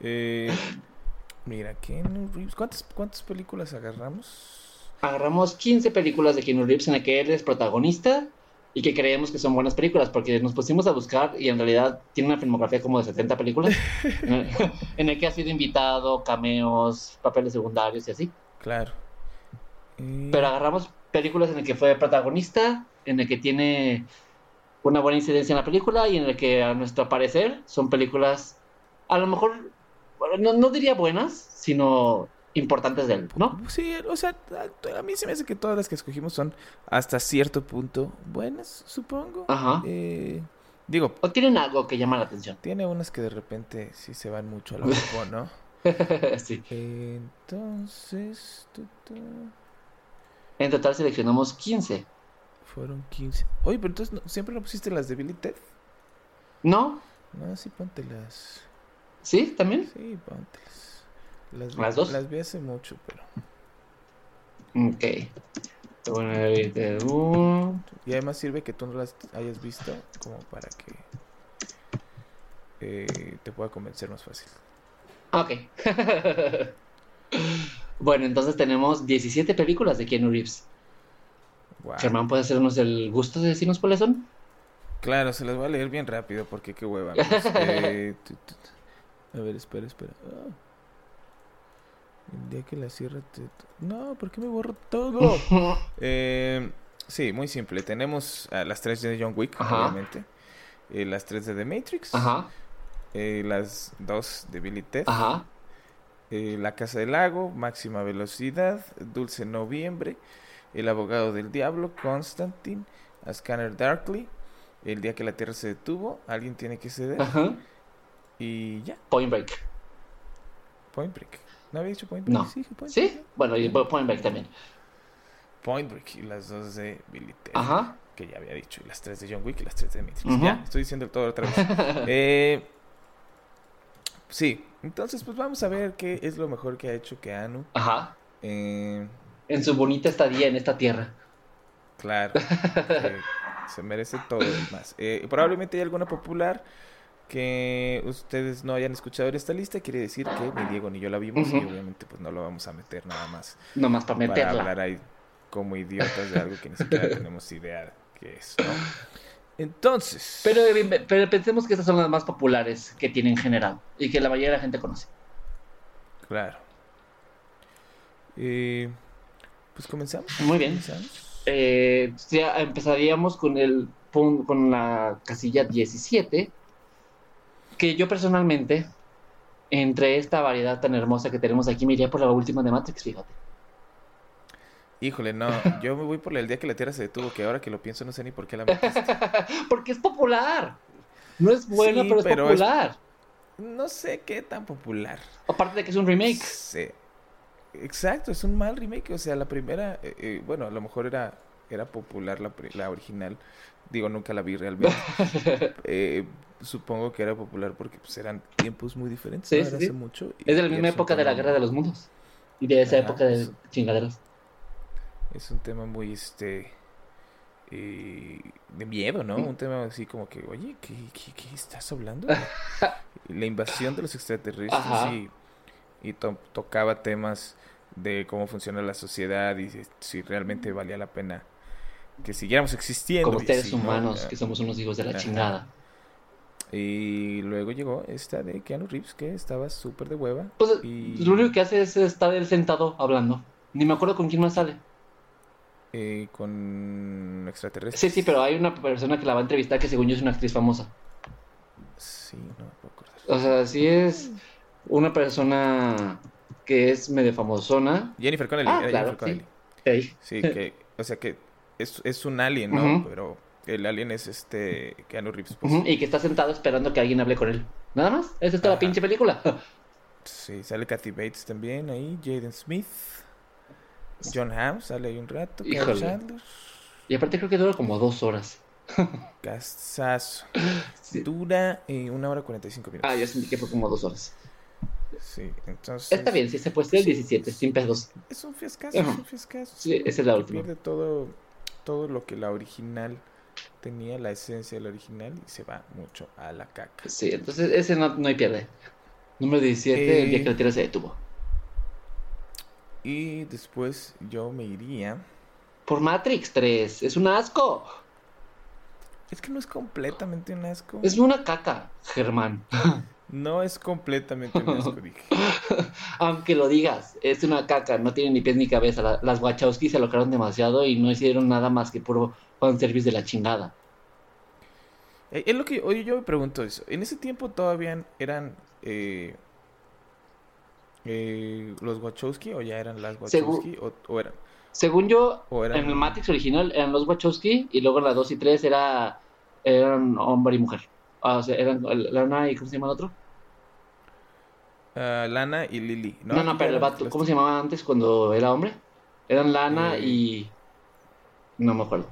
eh, Mira, Keanu Reeves. ¿Cuántas, ¿Cuántas películas agarramos? Agarramos 15 películas de Keanu Reeves en las que él es protagonista y que creemos que son buenas películas, porque nos pusimos a buscar y en realidad tiene una filmografía como de 70 películas, en, el, que ha sido invitado, cameos, papeles secundarios y así. Claro. Pero agarramos películas en las que fue protagonista, en el que tiene una buena incidencia en la película y en el que a nuestro parecer son películas a lo mejor no, no diría buenas, sino importantes de él, ¿no? Sí, o sea, a mí se me hace que todas las que escogimos son hasta cierto punto buenas, supongo. Ajá. Eh, digo. O tienen algo que llama la atención. Tiene unas que de repente sí se van mucho a la ¿no? sí. entonces. En total seleccionamos 15. Fueron 15. Oye, pero entonces ¿siempre no pusiste las de Billy Ted? No. No, sí, póntelas. ¿Sí? ¿También? Sí, pontes. Las, ¿Las dos? Las vi hace mucho, pero. Ok. Y además sirve que tú no las hayas visto como para que eh, te pueda convencer más fácil. Ok. bueno, entonces tenemos 17 películas de Keanu Reeves. Germán, ¿puede hacernos el gusto de decirnos cuáles son? Claro, se las voy a leer bien rápido porque qué hueva. eh, a ver, espera, espera. Ah. El día que la cierra te... No, ¿por qué me borro todo? eh, sí, muy simple. Tenemos a las tres de John Wick, obviamente. Eh, las tres de The Matrix. Ajá. Eh, las dos de Billy Ted. Ajá. La Casa del Lago, Máxima Velocidad, Dulce Noviembre, El Abogado del Diablo, Constantine, A Scanner Darkly, El Día que la Tierra se detuvo, Alguien tiene que ceder. Ajá. Y ya. Point Break. Point Break. ¿No había dicho Point Break? No. Sí, Point ¿Sí? Bueno, y Point Break también. Point Break y las dos de Billy Ted. Ajá. Que ya había dicho. Y las tres de John Wick y las tres de Matrix. Ya, estoy diciendo todo otra vez. eh, sí, entonces pues vamos a ver qué es lo mejor que ha hecho Keanu. Ajá. Eh, en su bonita estadía en esta tierra. Claro. se merece todo y más. Eh, probablemente hay alguna popular que ustedes no hayan escuchado en esta lista quiere decir que ni Diego ni yo la vimos y obviamente pues no lo vamos a meter nada más. No más para meterla. Para hablar ahí como idiotas de algo que ni siquiera tenemos idea que es, ¿no? Entonces. Pero, pero pensemos que estas son las más populares que tienen en general y que la mayoría de la gente conoce. Claro. Eh, pues comenzamos. Muy bien. Eh, ya empezaríamos con el con la casilla 17 que yo personalmente, entre esta variedad tan hermosa que tenemos aquí, me iría por la última de Matrix, fíjate. Híjole, no, yo me voy por el día que la Tierra se detuvo, que ahora que lo pienso no sé ni por qué la metiste. Porque es popular. No es buena, pero es popular. No sé qué tan popular. Aparte de que es un remake. Sí. Exacto, es un mal remake. O sea, la primera, eh, eh, bueno, a lo mejor era, era popular la, la original. Digo, nunca la vi realmente. eh, supongo que era popular porque pues, eran tiempos muy diferentes. Sí, Hace mucho. es de la misma época de la Guerra de los Mundos. Y de esa época de chingaderas. Es un tema muy, este... Eh, de miedo, ¿no? Un tema así como que, oye, ¿qué, qué, estás hablando? la invasión de los extraterrestres y, y tocaba temas de cómo funciona la sociedad y si realmente valía la pena que siguiéramos existiendo. Como seres humanos, que somos unos hijos de la chingada. Y luego llegó esta de Keanu Reeves, que estaba súper de hueva. Pues, y... Lo único que hace es estar él sentado hablando. Ni me acuerdo con quién más sale. Eh, con extraterrestres. Sí, sí, pero hay una persona que la va a entrevistar que según yo es una actriz famosa. Sí, no me puedo acordar. O sea, sí es una persona que es medio famosona. Jennifer Connelly. Ah, claro, Sí. sí, que, o sea que es, es un alien, ¿no? Pero el alien es este Keanu Reeves. Pues. Y que está sentado esperando que alguien hable con él. Nada más. Esa es toda la pinche película. Sí, sale Kathy Bates también ahí, Jaden Smith, John Hamm sale ahí un rato, Y aparte creo que dura como dos horas. Casazo. Dura eh, una hora cuarenta y cinco minutos. Ah, yo sentí que fue como dos horas. Sí, entonces. Está bien, si se puede ser el 17, sin pedos. Es un fiascazo, es un fiascazo. Sí, esa es la última. Pierde todo, todo lo que la original tenía, la esencia de la original, y se va mucho a la caca. Sí, entonces ese no, no hay pierde. Número 17, el día que la tierra se detuvo. Y después yo me iría. Por Matrix 3, es un asco. Es que no es completamente un asco. Es una caca, Germán. No es completamente un asco, dije. Aunque lo digas, es una caca, no tiene ni pies ni cabeza. las Wachowski se alocaron demasiado y no hicieron nada más que puro service de la chingada. Eh, es lo que oye, yo me pregunto eso. En ese tiempo todavía eran eh, eh, los Wachowski o ya eran las Wachowski o, eran. Según yo, en el Matrix original eran los Wachowski y luego en la 2 y 3 era eran hombre y mujer. Ah, o sea, eran Lana y ¿cómo se llama el otro? Uh, Lana y Lily. No, no, pero el vato, ¿cómo se llamaba antes cuando era hombre? Eran Lana eh. y no me acuerdo.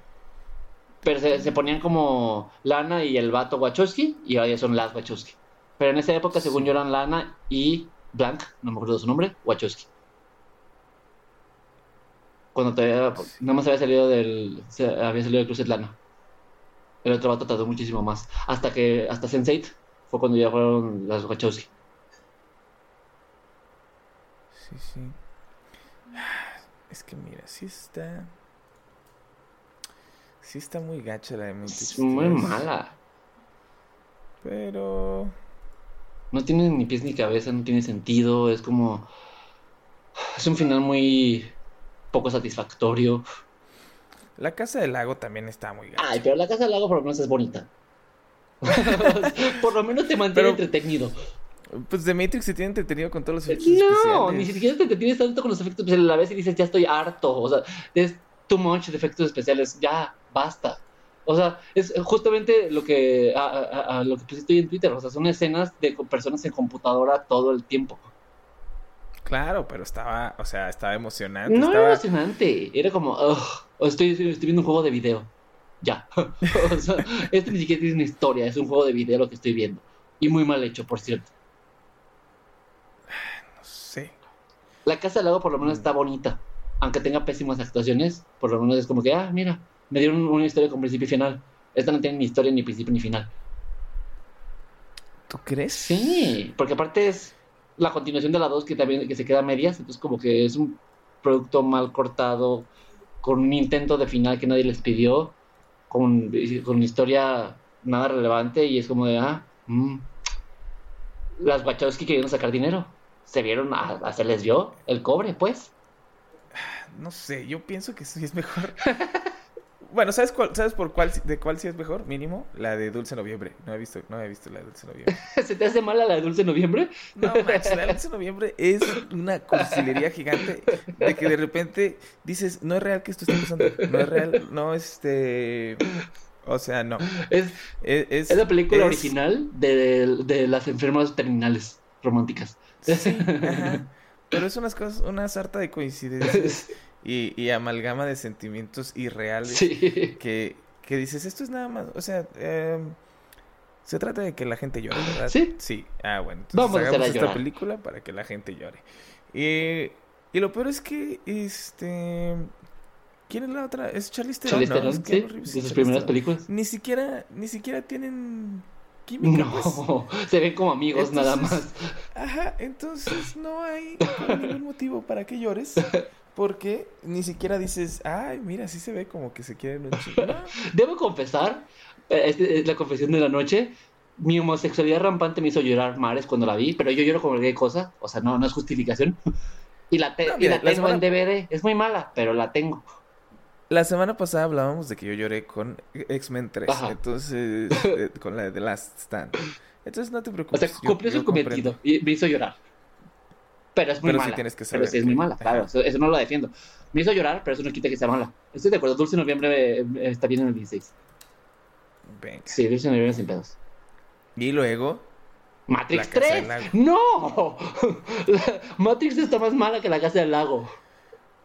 Pero se, ponían como Lana y el vato Wachowski y ahora ya son las Wachowski. Pero en esa época, según yo, eran Lana y Blank, no me acuerdo su nombre, Wachowski. Cuando todavía, nada más había salido del, había salido del cruce Lana. El otro vato tardó muchísimo más. Hasta que, hasta Sense8 fue cuando ya fueron las Wachowski. Sí, sí. Es que mira, sí está. Sí está muy gacha la de Es muy mala. Pero. No tiene ni pies ni cabeza, no tiene sentido. Es como. Es un final muy poco satisfactorio. La Casa del Lago también está muy gacha. Ay, pero la Casa del Lago por lo menos es bonita. por lo menos te mantiene entretenido. Pues The Matrix se tiene entretenido con todos los efectos no, especiales. No, ni siquiera te entretienes tanto con los efectos especiales. A la vez y dices, ya estoy harto. O sea, es too much de efectos especiales. Ya, basta. O sea, es justamente lo que, a, lo que pusiste hoy en Twitter. O sea, son escenas de personas en computadora todo el tiempo. Claro, pero estaba, o sea, estaba emocionante. No era emocionante, era como, estoy, estoy viendo un juego de video. Ya. o sea, este ni siquiera tiene una historia, es un juego de video lo que estoy viendo. Y muy mal hecho, por cierto. No sé. La Casa del Lago por lo menos mm. está bonita. Aunque tenga pésimas actuaciones, por lo menos es como que, ah, mira, me dieron una historia con principio y final. Esta no tiene ni historia, ni principio, ni final. ¿Tú crees? Sí, porque aparte es la continuación de la 2 que también que se queda a medias, entonces como que es un producto mal cortado, con un intento de final que nadie les pidió, con, con historia nada relevante y es como de, ah, mm, las Wachowski querían sacar dinero, se vieron, a, se les dio el cobre, pues. No sé, yo pienso que sí es mejor Bueno, ¿sabes, cuál, ¿sabes por cuál, de cuál sí es mejor? Mínimo, la de Dulce Noviembre. No he visto, no he visto la de Dulce Noviembre. ¿Se te hace mala la de Dulce Noviembre? No, manches, la de Dulce Noviembre es una cursilería gigante de que de repente dices, no es real que esto esté pasando. No es real, no, este... O sea, no. Es, es, es, la película original de, de, las enfermas terminales románticas. Sí, Pero es unas cosas, una sarta de coincidencias y, amalgama de sentimientos irreales que, que, dices, esto es nada más, o sea, em, se trata de que la gente llore, ¿verdad? Sí. Sí, ah, bueno, entonces Vamos hagamos esta película para que la gente llore. Y, y lo peor es que, este... ¿Quién es la otra? Es Charlize Theron. Charlize Theron, sí, de sus primeras películas. Ni siquiera, ni siquiera tienen química. No, pues. se ven como amigos nada más. Ajá, entonces no hay ningún motivo para que llores. Porque ni siquiera dices, ay, mira, sí se ve como que se quieren un. Debo confesar, eh, este es la confesión de la noche, mi homosexualidad rampante me hizo llorar mares cuando la vi, pero yo lloro con cualquier cosa, o sea, no, no es justificación. Y la, tengo en DVD, es muy mala, pero la tengo. La semana pasada hablábamos de que yo lloré con X-Men 3, entonces, eh, con la de The Last Stand. Entonces no te preocupes. O sea, cumplió su cometido y me hizo llorar pero es muy mala. tienes que pero sí es muy mala, claro, eso, no lo defiendo. Me hizo llorar, pero eso no quita que sea mala. Estoy de acuerdo, Dulce Noviembre eh, está bien en el 16. Venga. Sí, Dulce Noviembre sin pedos. Y luego, Matrix 3. No. Matrix está más mala que la Casa del Lago.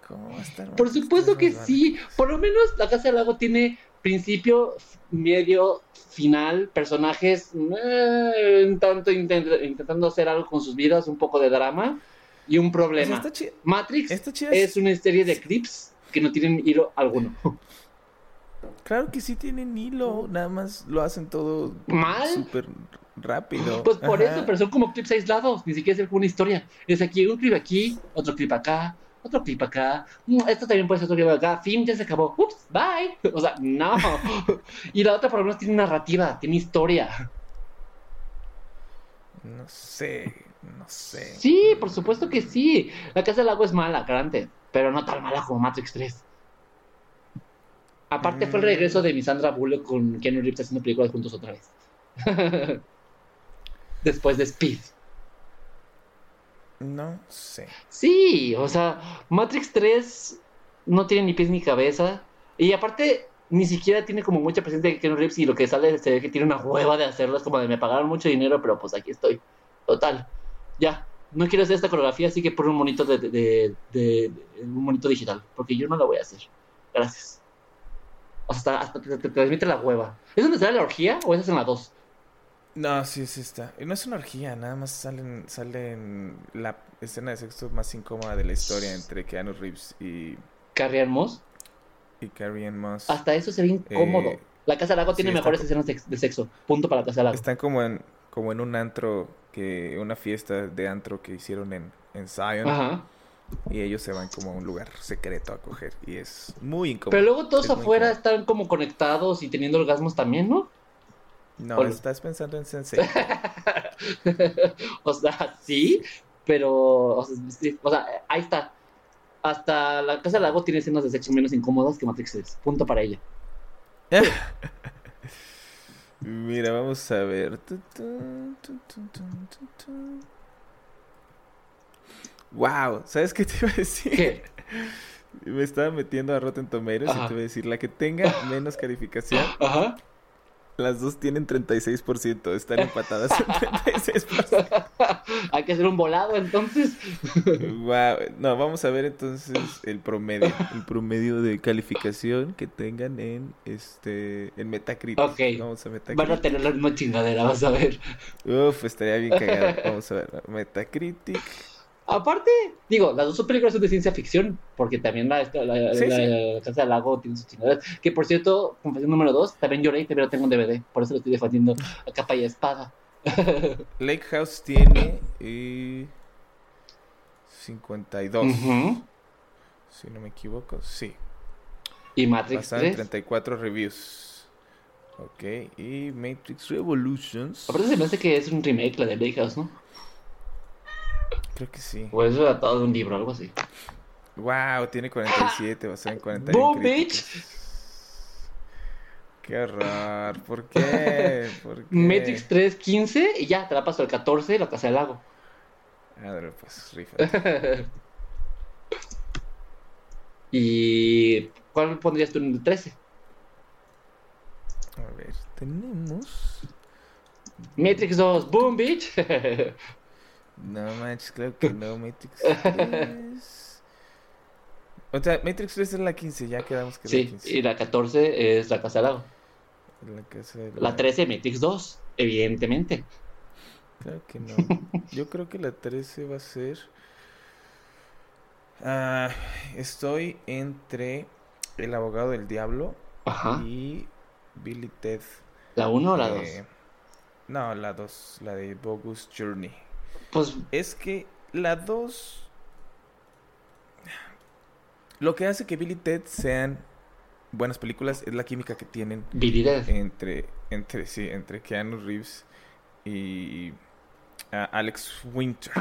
¿Cómo va a estar? Por supuesto que sí. Por lo menos la Casa del Lago tiene principio, medio, final, personajes eh, tanto intentando hacer algo con sus vidas, un poco de drama y un problema. Matrix es una serie de clips que no tienen hilo alguno. Claro que sí tienen hilo, nada más lo hacen todo mal, súper rápido. Pues por eso, pero son como clips aislados, ni siquiera es una historia. Es aquí un clip aquí, otro clip acá, otro clip acá, mm, esto también puede ser otro clip acá, fin, ya se acabó, ups, bye. O sea, no. y la otra por lo menos tiene narrativa, tiene historia. No sé, no sé. Sí, por supuesto que sí. La Casa del Agua es mala, grande, pero no tan mala como Matrix 3. Aparte fue el regreso mm. de mi Sandra Bullock con Keanu Reeves haciendo películas juntos otra vez. Después de Speed. No sé. Sí, o sea, Matrix 3 no tiene ni pies ni cabeza. Y aparte, ni siquiera tiene como mucha presencia de Ken Reeves y lo que sale se ve que tiene una hueva de hacerlo. Es como de me pagaron mucho dinero, pero pues aquí estoy. Total. Ya. No quiero hacer esta coreografía, así que pon un monito de, un monito digital. Porque yo no la voy a hacer. Gracias. Hasta, hasta te, transmite la hueva. ¿Es donde sale la orgía o esa es en la 2? No, sí, sí está. No es una orgía, nada más salen, salen la escena de sexo más incómoda de la historia entre Keanu Reeves y... Carrie Moss. Y Carrie Moss. Hasta eso se ve incómodo. Eh, la Casa del Lago tiene mejores escenas de sexo. Punto para la Casa del Lago. Están como en, como en un antro, que una fiesta de antro que hicieron en, en Zion. Ajá. Y ellos se van como a un lugar secreto a coger. Y es muy incómodo. Pero luego todos afuera están como conectados y teniendo orgasmos también, ¿no? No, estás pensando en Sensei. o sea, sí, pero. O sea, ahí está. Hasta la Casa del Lago tiene escenas de sexo menos incómodas que Matrix 3. Punto para ella. Mira, vamos a ver. Wow, ¿sabes qué te iba a decir? Me estaba metiendo a Rotten Tomatoes y te iba a decir la que tenga menos calificación. Ajá las dos tienen 36%, están empatadas en 36%. Hay que hacer un volado entonces. wow. No, vamos a ver entonces el promedio, el promedio de calificación que tengan en este en Metacritic. Ok. Vamos a Metacritic. Van a tener la misma chingadera, vas a ver. Uf, estaría bien cagado. Vamos a ver. Metacritic. Aparte, digo, las dos películas son de ciencia ficción, porque también la, la, Casa del Lago tiene sus chingaderas. Que por cierto, confesión número dos, también lloré y también tengo un DVD, por eso lo estoy defendiendo a capa y espada. Lake House tiene 52. Si no me equivoco, sí. ¿Y Matrix 3? 34 reviews. Ok, y Matrix Revolutions. Aparte se me hace que es un remake la de Lake House, ¿no? Creo que sí. O es adaptado de un libro, algo así. Wow, tiene 47, va a ser en 41. ¡Boom, bitch! Qué horror. ¿Por qué? ¿Por qué? Matrix 3, 15 y ya, te la paso el 14 la casa del lago. Ver, pues, rifa. ¿Y cuál pondrías tú en el 13? A ver, tenemos. Matrix 2, boom, bitch. No manches, creo que no, Matrix 3. O sea, Matrix 3 es la 15, ya quedamos que sí, la 15. y la 14 es la Casa Lago. La, casa de la... la 13, Matrix 2, evidentemente. Creo que no. Yo creo que la 13 va a ser. Uh, estoy entre El abogado del diablo Ajá. y Billy Ted. ¿La 1 o la 2? no, la 2, la de Bogus Journey. Pues es que la 2 lo que hace que Billy Ted sean buenas películas es la química que tienen entre entre sí, entre Keanu Reeves y Alex Winter.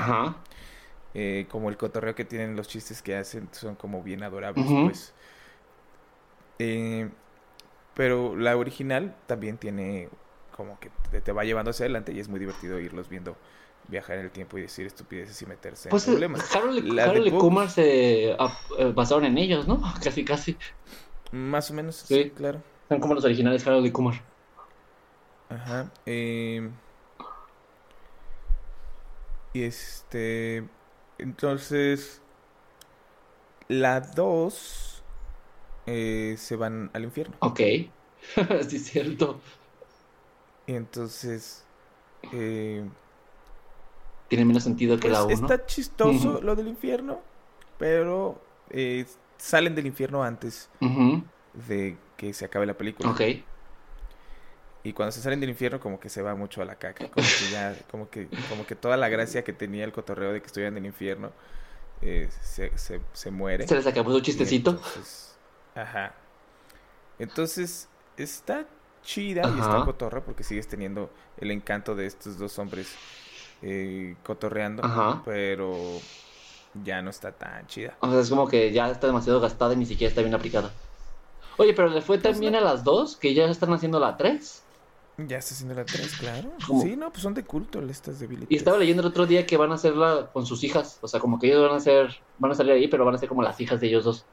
Eh, como el cotorreo que tienen, los chistes que hacen son como bien adorables, pues. Eh, pero la original también tiene como que te, te, va llevando hacia adelante y es muy divertido irlos viendo viajar en el tiempo y decir estupideces y meterse pues en problemas. Harold, y Kumar se ah, eh, basaron en ellos, ¿no? Casi, casi. Más o menos, sí, claro. Son como los originales Harold y Kumar. Ajá. Eh... Y este. Entonces. La 2 eh, se van al infierno. Ok. sí, es cierto. Y entonces. Eh, Tiene menos sentido que la 1. Pues, está chistoso lo del infierno, pero eh, salen del infierno antes de que se acabe la película. Ok. Y cuando se salen del infierno, como que se va mucho a la caca. Como que ya, como que, como que toda la gracia que tenía el cotorreo de que estuvieran en el infierno eh, se, se, se, muere. Se les acabó su chistecito. ajá. Entonces, está chida y está cotorra porque sigues teniendo el encanto de estos dos hombres eh, cotorreando. Pero ya no está tan chida. O sea, es como que ya está demasiado gastada y ni siquiera está bien aplicada. Oye, pero le fue pues también a las dos, que ya están haciendo la tres. Ya está haciendo la 3, claro. Sí, no, pues son de culto estas de Y estaba leyendo el otro día que van a hacerla con sus hijas. O sea, como que ellos van a ser, van a salir ahí, pero van a ser como las hijas de ellos dos.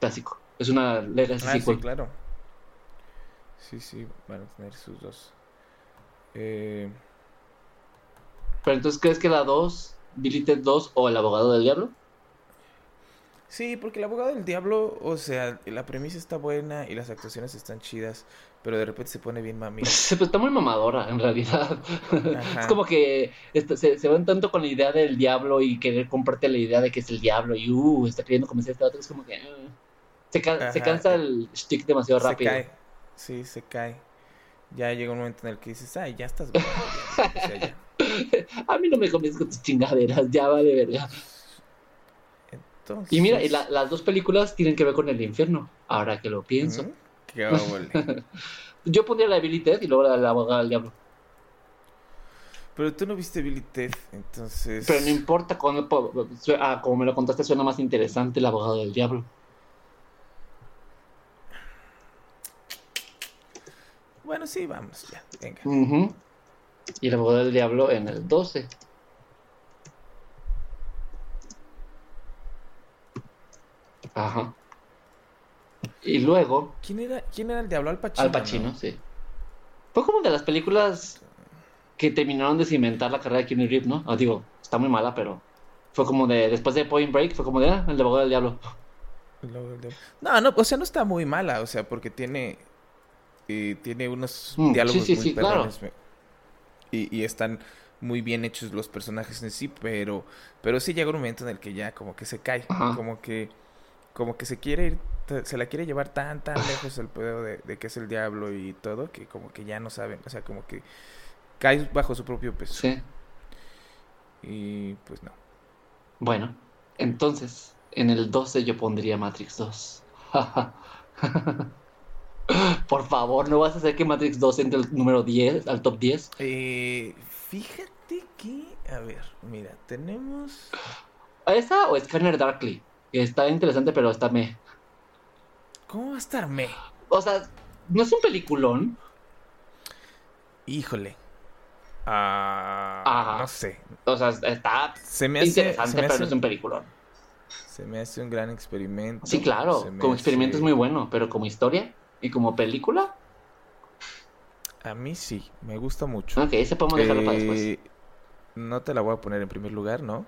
Clásico. Es una legacy ah, Sí, claro. Sí, sí, van a tener sus dos. Eh... Pero entonces, ¿crees que la 2, Billy Ted 2 o El abogado del diablo? Sí, porque el abogado del diablo, o sea, la premisa está buena y las actuaciones están chidas, pero de repente se pone bien mami. pues está muy mamadora, en realidad. es como que se, se, van tanto con la idea del diablo y querer comprarte la idea de que es el diablo y uh, está queriendo convencer a este otro. Es como que uh, se, se, cansa el stick demasiado rápido. Se cae. Sí, se cae. Ya llega un momento en el que dices, ay, ya estás. a mí no me convences con tus chingaderas, ya vale verga. Y mira, las dos películas tienen que ver con el infierno, ahora que lo pienso. Qué Yo pondría la de Billy Ted y luego la de la abogada del diablo. Pero tú no viste Billy Ted, entonces... Pero no importa, cuando, ah, como me lo contaste suena más interesante el abogado del diablo. Bueno, sí, vamos, ya, venga. Y el abogado del diablo en el 12. Ajá. Y luego. ¿Quién era, quién era el diablo? Al Pacino. Al Pacino, sí. Fue como de las películas que terminaron de cimentar la carrera de Keanu Reeves, ¿no? Ah, digo, está muy mala, pero fue como de. Después de Point Break, fue como de. Ah, el abogado del diablo. No, no, o sea, no está muy mala, o sea, porque tiene. Eh, tiene unos mm, diálogos sí, sí, muy sí, claro. Y, y están muy bien hechos los personajes en sí, pero, pero sí llega un momento en el que ya como que se cae, como que como que se quiere ir, se la quiere llevar tan, tan lejos el pedo de, que es el diablo y todo, que como que ya no saben, o sea, como que cae bajo su propio peso. Sí. Y pues no. Bueno, entonces, en el 12 yo pondría Matrix 2. Por favor, ¿no vas a hacer que Matrix 2 entre el número 10, al top 10? Eh, fíjate que, a ver, mira, tenemos... ¿Esa o Scanner Darkly? está interesante, pero está me. ¿Cómo va a estar me? O sea, ¿no es un peliculón? Híjole. Ah, no sé. O sea, está se me hace, interesante, pero no es un peliculón. Se me hace un gran experimento. Sí, claro. Como experimento es muy bueno, pero como historia y como película. A mí sí, me gusta mucho. Ok, ese podemos dejarlo para después. Eh, no te la voy a poner en primer lugar, ¿no?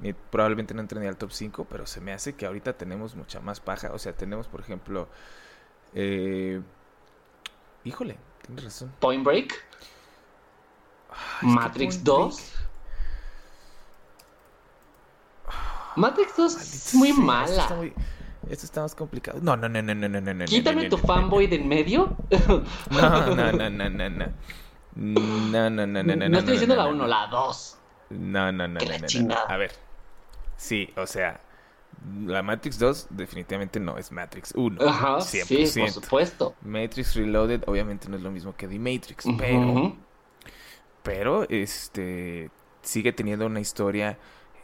ni, probablemente no entre ni al top 5, pero se me hace que ahorita tenemos mucha más paja. O sea, tenemos, por ejemplo, eh, híjole, tienes razón. Point Break, Matrix 2. Matrix 2 es muy mala. Esto está, más complicado. No, no, no, no, no, no, no. Quítame tu fanboy de en medio. No, no, no, no, no, no. No, no, no, no, no. No estoy diciendo la 1, la 2. No, no, no, no, A ver, Sí, o sea, la Matrix 2 definitivamente no es Matrix 1. Ajá, sí, por supuesto. Matrix Reloaded obviamente no es lo mismo que The Matrix, pero pero este sigue teniendo una historia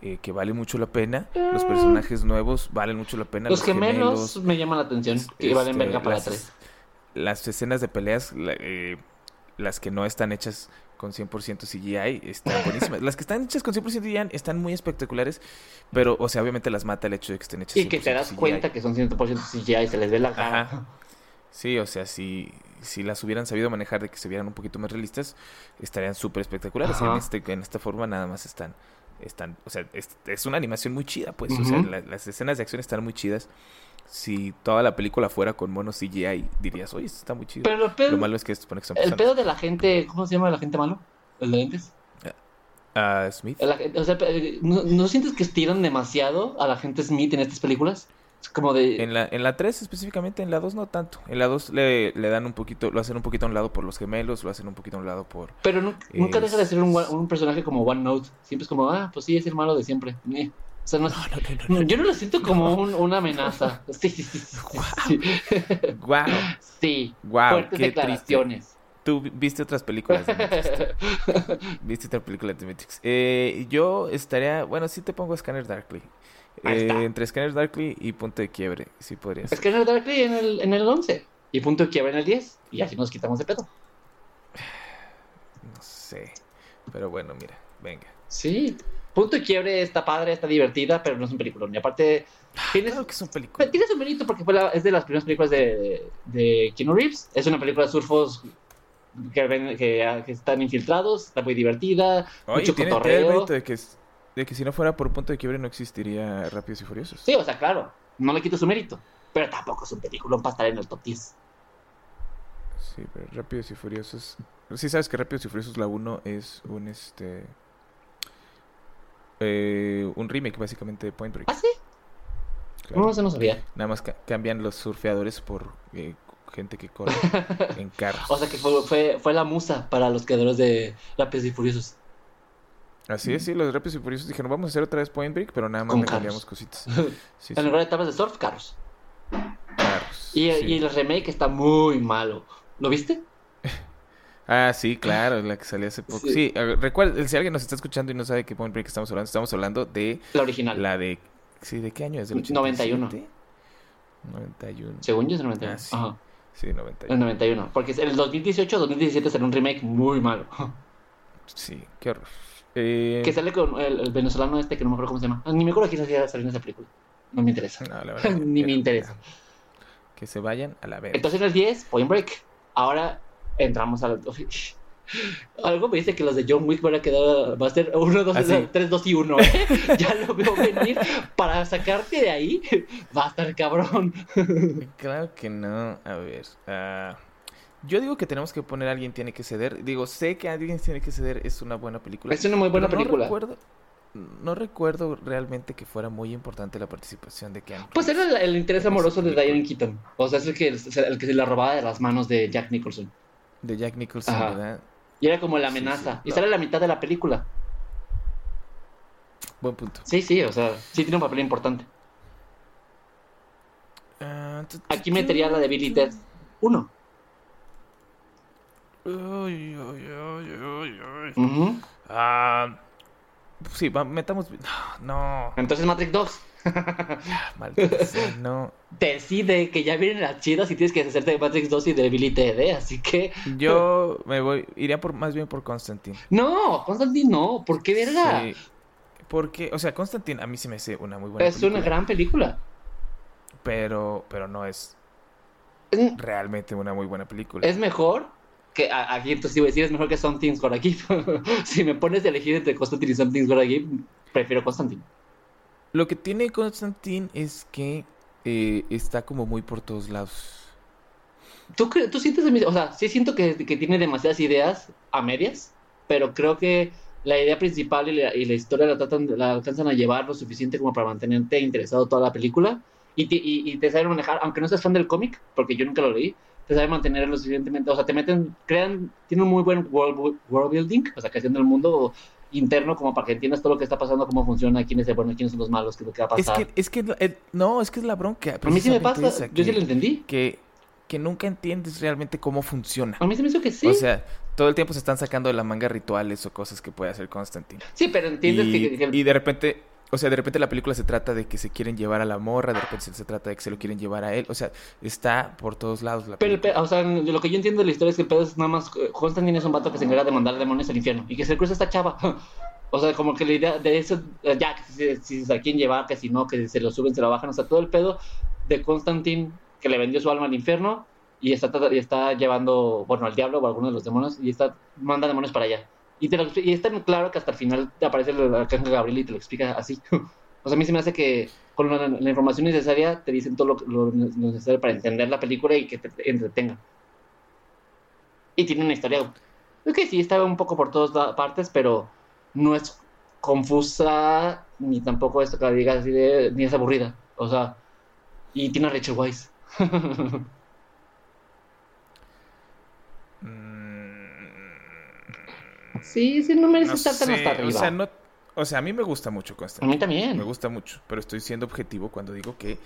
eh, que vale mucho la pena. Los eh. personajes nuevos valen mucho la pena. Los, gemelos, me llaman la atención, que valen este, verga para las, tres. Las escenas de peleas, eh, las que no están hechas con 100% CGI están buenísimas. las que están hechas con 100% CGI están muy espectaculares, pero, o sea, obviamente las mata el hecho de que estén hechas Y que te das cuenta que son 100% CGI y se les ve la cara. Sí, o sea, si, si las hubieran sabido manejar de que se vieran un poquito más realistas, estarían súper espectaculares. En, este, en esta forma nada más están están, o sea, es, una animación muy chida, pues, o sea, las escenas de acción están muy chidas. Si toda la película fuera con monos CGI, dirías, oye, esto está muy chido. Pero Lo malo es que esto pone que son El pedo de la gente, ¿cómo se llama la gente malo? ¿El de lentes? Uh, Smith. o sea, ¿no, sientes que estiran demasiado a la gente Smith en estas películas? Como de... En la, en la 3 específicamente, en la 2 no tanto. En la 2 le, le, dan un poquito, lo hacen un poquito a un lado por los gemelos, lo hacen un poquito a un lado por... Pero nunca deja de ser un, un, personaje como One Note. Siempre es como, ah, pues sí, es el malo de siempre. O sea, no, no, yo no lo siento como un, una amenaza. Sí, sí, sí. sí, wow. sí. Wow. Fuertes qué declaraciones. Tú viste otras películas de Matrix. viste otra película de Matrix. Eh, yo estaría, bueno, sí te pongo Scanner Darkly. Eh, entre Scanner Darkly y Punto de Quiebre, sí podría ser. Scanner Darkly en el, en el 11 y Punto de Quiebre en el 10 y así nos quitamos de pedo. No sé, pero bueno, mira, venga. Sí, Punto de Quiebre está padre, está divertida, pero no es un película. Y aparte, ah, tienes, claro que es un película. Tienes un mérito porque fue es de las primeras películas de, de Keanu Reeves. Es una película de surfos que, que, están infiltrados, está muy divertida, mucho tiene, cotorreo. de que, de que si no fuera por punto de quiebre no existiría Rápidos y Furiosos. Sí, o sea, claro, no le quito su mérito, pero tampoco es un película para estar en el top 10. Sí, pero Rápidos y Furiosos... Sí sabes que Rápidos y Furiosos la 1 es un este... Eh, un remake básicamente de Point Break. ¿Ah, sí? No, eso no sabía. Nada más cambian los surfeadores por eh, gente que corre en carros. O sea que fue, fue, la musa para los creadores de Rápidos y Furiosos. Así es, sí, los Rápidos y Furiosos dijeron, vamos a hacer otra vez Point Break, pero nada más le cambiamos cositas. Sí, en lugar de etapas de surf, carros. Carros. Y, y, el remake está muy malo. ¿Lo viste? ah, sí, claro, la que salió hace poco. Sí, recuerda, si alguien nos está escuchando y no sabe qué Point Break estamos hablando, estamos hablando de... La original. La de... Sí, ¿de qué año es? ¿Del 91. 91. Según yo es 91. Ah, sí. Ajá. Sí, 91. El 91. Porque en el 2018-2017 será un remake muy malo. Sí, qué horror. Eh... Que sale con el, venezolano este que no me acuerdo cómo se llama. Ah, ni me acuerdo quién hacía salir en esa película. No me interesa. No, la verdad, Ni me interesa. Que se vayan a la vez. Entonces en el 10, Point Break. Ahora entramos a la... Algo me dice que los de John Wick van a quedar, va a ser 1, 2, 3, 2 y 1, ¿eh? ya lo veo venir. Para sacarte de ahí, va a estar cabrón. claro que no. A ver. Uh, yo digo que tenemos que poner alguien tiene que ceder. Digo, sé que alguien tiene que ceder es una buena película. Es una muy buena película. No recuerdo, no recuerdo realmente que fuera muy importante la participación de Keanu. Pues era el, interés amoroso de Diane Keaton. O sea, es el que, el que se la robaba de las manos de Jack Nicholson. De Jack Nicholson, ¿verdad? Y era como la amenaza. y sale a la mitad de la película. Buen punto. Sí, sí, o sea, sí tiene un papel importante. Ah, Aquí metería la de Billy Ted 1. Uy, uy, uy, uy, Ah, sí, metamos. No. Entonces Matrix 2. Maldita no. Decide que ya vienen las chidas y tienes que hacerte de Matrix 2 y de Billy TD, así que. Yo me voy, iría por más bien por Constantine. No, Constantine no, ¿por qué verga? Sí, porque, o sea, Constantine a mí se me hace una muy buena es película. Es una gran película. Pero, pero no es realmente una muy buena película. Es mejor que aquí entonces iba a decir es mejor que Something's Gotta Give. si me pones a elegir entre Constantine y Something's Gotta Give, prefiero Constantine. Lo que tiene Constantine es que eh, está como muy por todos lados. ¿Tú, tú sientes, o sea, sí siento que, que, tiene demasiadas ideas a medias, pero creo que la idea principal y la, historia la, tratan, la alcanzan a llevar lo suficiente como para mantenerte interesado toda la película y te, y, te saben manejar, aunque no seas fan del cómic, porque yo nunca lo leí, te saben mantener lo suficientemente, o sea, te meten, crean, tiene un muy buen world, world building, o sea, creación del mundo interno como para que entiendas todo lo que está pasando, cómo funciona, quién es el bueno, quiénes son los malos, qué es lo que va a pasar. Es que, es que no, es que es la bronca. A mí sí me pasa, yo sí lo entendí. Que, que nunca entiendes realmente cómo funciona. A mí se me hizo que sí. O sea, todo el tiempo se están sacando de la manga rituales o cosas que puede hacer Constantine. Sí, pero entiendes que, Y de repente o sea, de repente la película se trata de que se quieren llevar a la morra, de repente se trata de que se lo quieren llevar a él. O sea, está por todos lados la Pero, o sea, lo que yo entiendo de la historia es que el pedo es nada más. Constantine es un vato que se encarga de mandar demonios al infierno y que se cruza esta chava. O sea, como que la idea de eso, ya, que si, se quieren llevar, que si no, que se lo suben, se lo bajan. O sea, todo el pedo de Constantine que le vendió su alma al infierno y está, y está llevando, bueno, al diablo o a alguno de los demonios y está, manda demonios para allá. Y, te lo, y es tan claro que hasta el final te aparece el arcángel Gabriel y te lo explica así. o sea, a mí se me hace que con la, información necesaria te dicen todo lo, necesario para entender la película y que te entretenga. Y tiene una historia es que sí, está un poco por todas partes, pero no es confusa ni tampoco esto que diga así de, ni es aburrida. O sea, y tiene a Rachel Weisz. sí, sí, no merece estar tan hasta arriba. O sea, no, o sea, a mí me gusta mucho Constantine. A mí también. Me gusta mucho, pero estoy siendo objetivo cuando digo que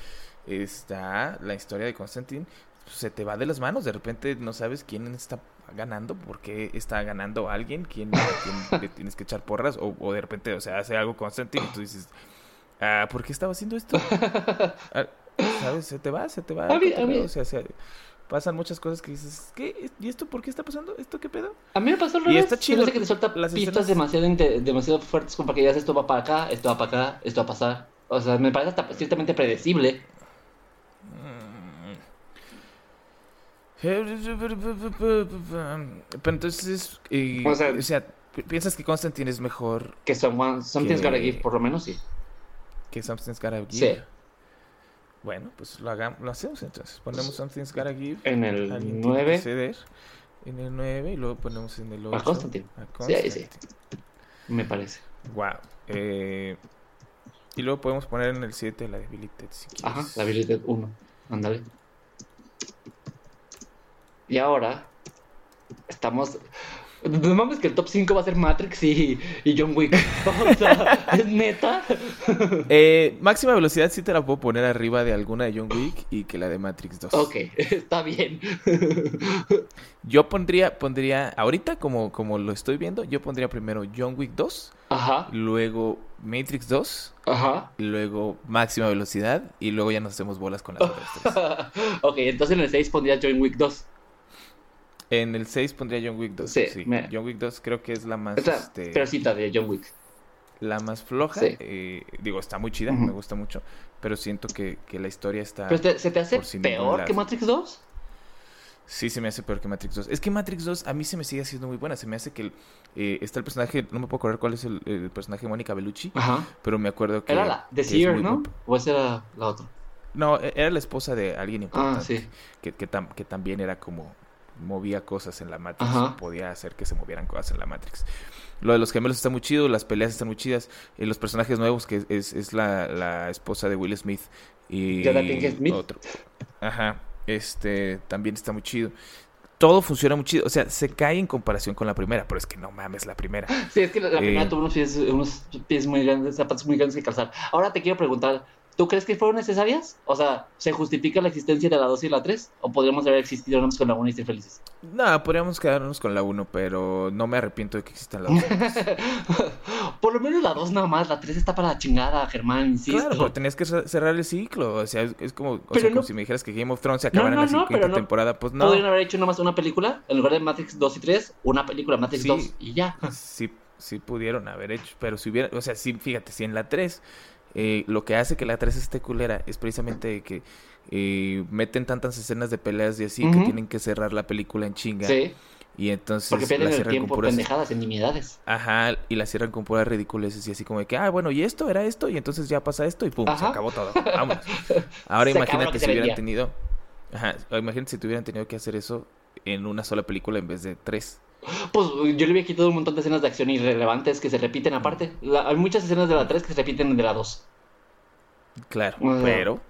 está la historia de Constantine se te va de las manos. De repente no sabes quién está ganando, por qué está ganando alguien, quién, quién le tienes que echar porras, o, de repente, o sea, hace algo constante y tú dices, ah, ¿por qué estaba haciendo esto? Ah, ¿Sabes? Se te va, se te va. O sea, pasan muchas cosas que dices, ¿qué? ¿Y esto por qué está pasando? ¿Esto qué pedo? A mí me pasó lo Y está chido. que te suelta las pistas demasiado, demasiado fuertes como para que digas esto va para acá, esto va para acá, esto va a pasar. O sea, me parece hasta ciertamente predecible. Pero entonces, o, sea, ¿piensas que Constantine es mejor? Que someone, Something's Gotta Give, por lo menos sí. Que Something's Gotta Give. Sí. Bueno, pues lo, hagamos, lo hacemos entonces. Ponemos Something's Gotta Give. En el 9. En el 9 y luego ponemos en el 8. A Constantine. A Constantine. Sí, sí. Me parece. Wow. Eh, y luego podemos poner en el 7 la Debilited. Si Ajá, la Debilited 1. Ándale. Y ahora estamos. No mames que el top 5 va a ser Matrix y, John Wick. O sea, ¿es neta? Eh, máxima velocidad sí te la puedo poner arriba de alguna de John Wick y que la de Matrix 2. Ok, está bien. Yo pondría, pondría, ahorita como, como lo estoy viendo, yo pondría primero John Wick 2. Ajá. Luego Matrix 2. Ajá. Luego máxima velocidad. Y luego ya nos hacemos bolas con las otras tres. ok, entonces en el 6 pondría John Wick 2. En el 6 pondría John Wick 2. Sí, John Wick 2 creo que es la más. este, de John Wick. La más floja. Eh, digo, está muy chida, me gusta mucho. Pero siento que, que la historia está. ¿Pero se te hace peor que Matrix 2? Sí, se me hace peor que Matrix 2. Es que Matrix 2 a mí se me sigue haciendo muy buena. Se me hace que eh, está el personaje, no me puedo acordar cuál es el, personaje de Mónica Bellucci, Ajá. pero me acuerdo que. Era la The Seer, ¿no? ¿O esa era la otra? No, e, era la esposa de alguien importante. Ah, sí. Que, que, que también era como movía cosas en la Matrix, podía hacer que se movieran cosas en la Matrix. Lo de los gemelos está muy chido, las peleas están muy chidas, y los personajes nuevos que es, es la, la, esposa de Will Smith y Smith. otro. Ajá, este también está muy chido. Todo funciona muy chido, o sea, se cae en comparación con la primera, pero es que no mames la primera. Sí, es que la, primera eh, tuvo unos pies, unos pies muy grandes, zapatos muy grandes que calzar. Ahora te quiero preguntar, ¿Tú crees que fueron necesarias? O sea, ¿se justifica la existencia de la 2 y la 3? ¿O podríamos haber existido nada con la 1 y ser felices? No, podríamos quedarnos con la 1, pero no me arrepiento de que existan la 2. Por lo menos la 2 nada más, la 3 está para la chingada, Germán, insisto. Claro, pero tenías que cerrar el ciclo. O sea, es, como, si me dijeras que Game of Thrones se acabara en la quinta temporada, pues no. ¿Podrían haber hecho nada más una película? En lugar de Matrix 2 y 3, una película Matrix 2 y ya. Sí, sí pudieron haber hecho, pero si hubiera, o sea, sí, fíjate, si en la 3 eh, lo que hace que la 3 esté culera es precisamente que eh, meten tantas escenas de peleas y así que tienen que cerrar la película en chinga. Sí. Y entonces Porque pierden el tiempo con puras... pendejadas, en nimiedades. Ajá, y la cierran con puras ridiculeces y así como de que, ah, bueno, y esto era esto, y entonces ya pasa esto y pum, se acabó todo. Vamos. Ahora imagínate si hubieran tenido. Ajá, imagínate si tuvieran tenido que hacer eso en una sola película en vez de tres. Pues yo le había quitado un montón de escenas de acción irrelevantes que se repiten aparte. hay muchas escenas de la 3 que se repiten de la 2. Claro, pero...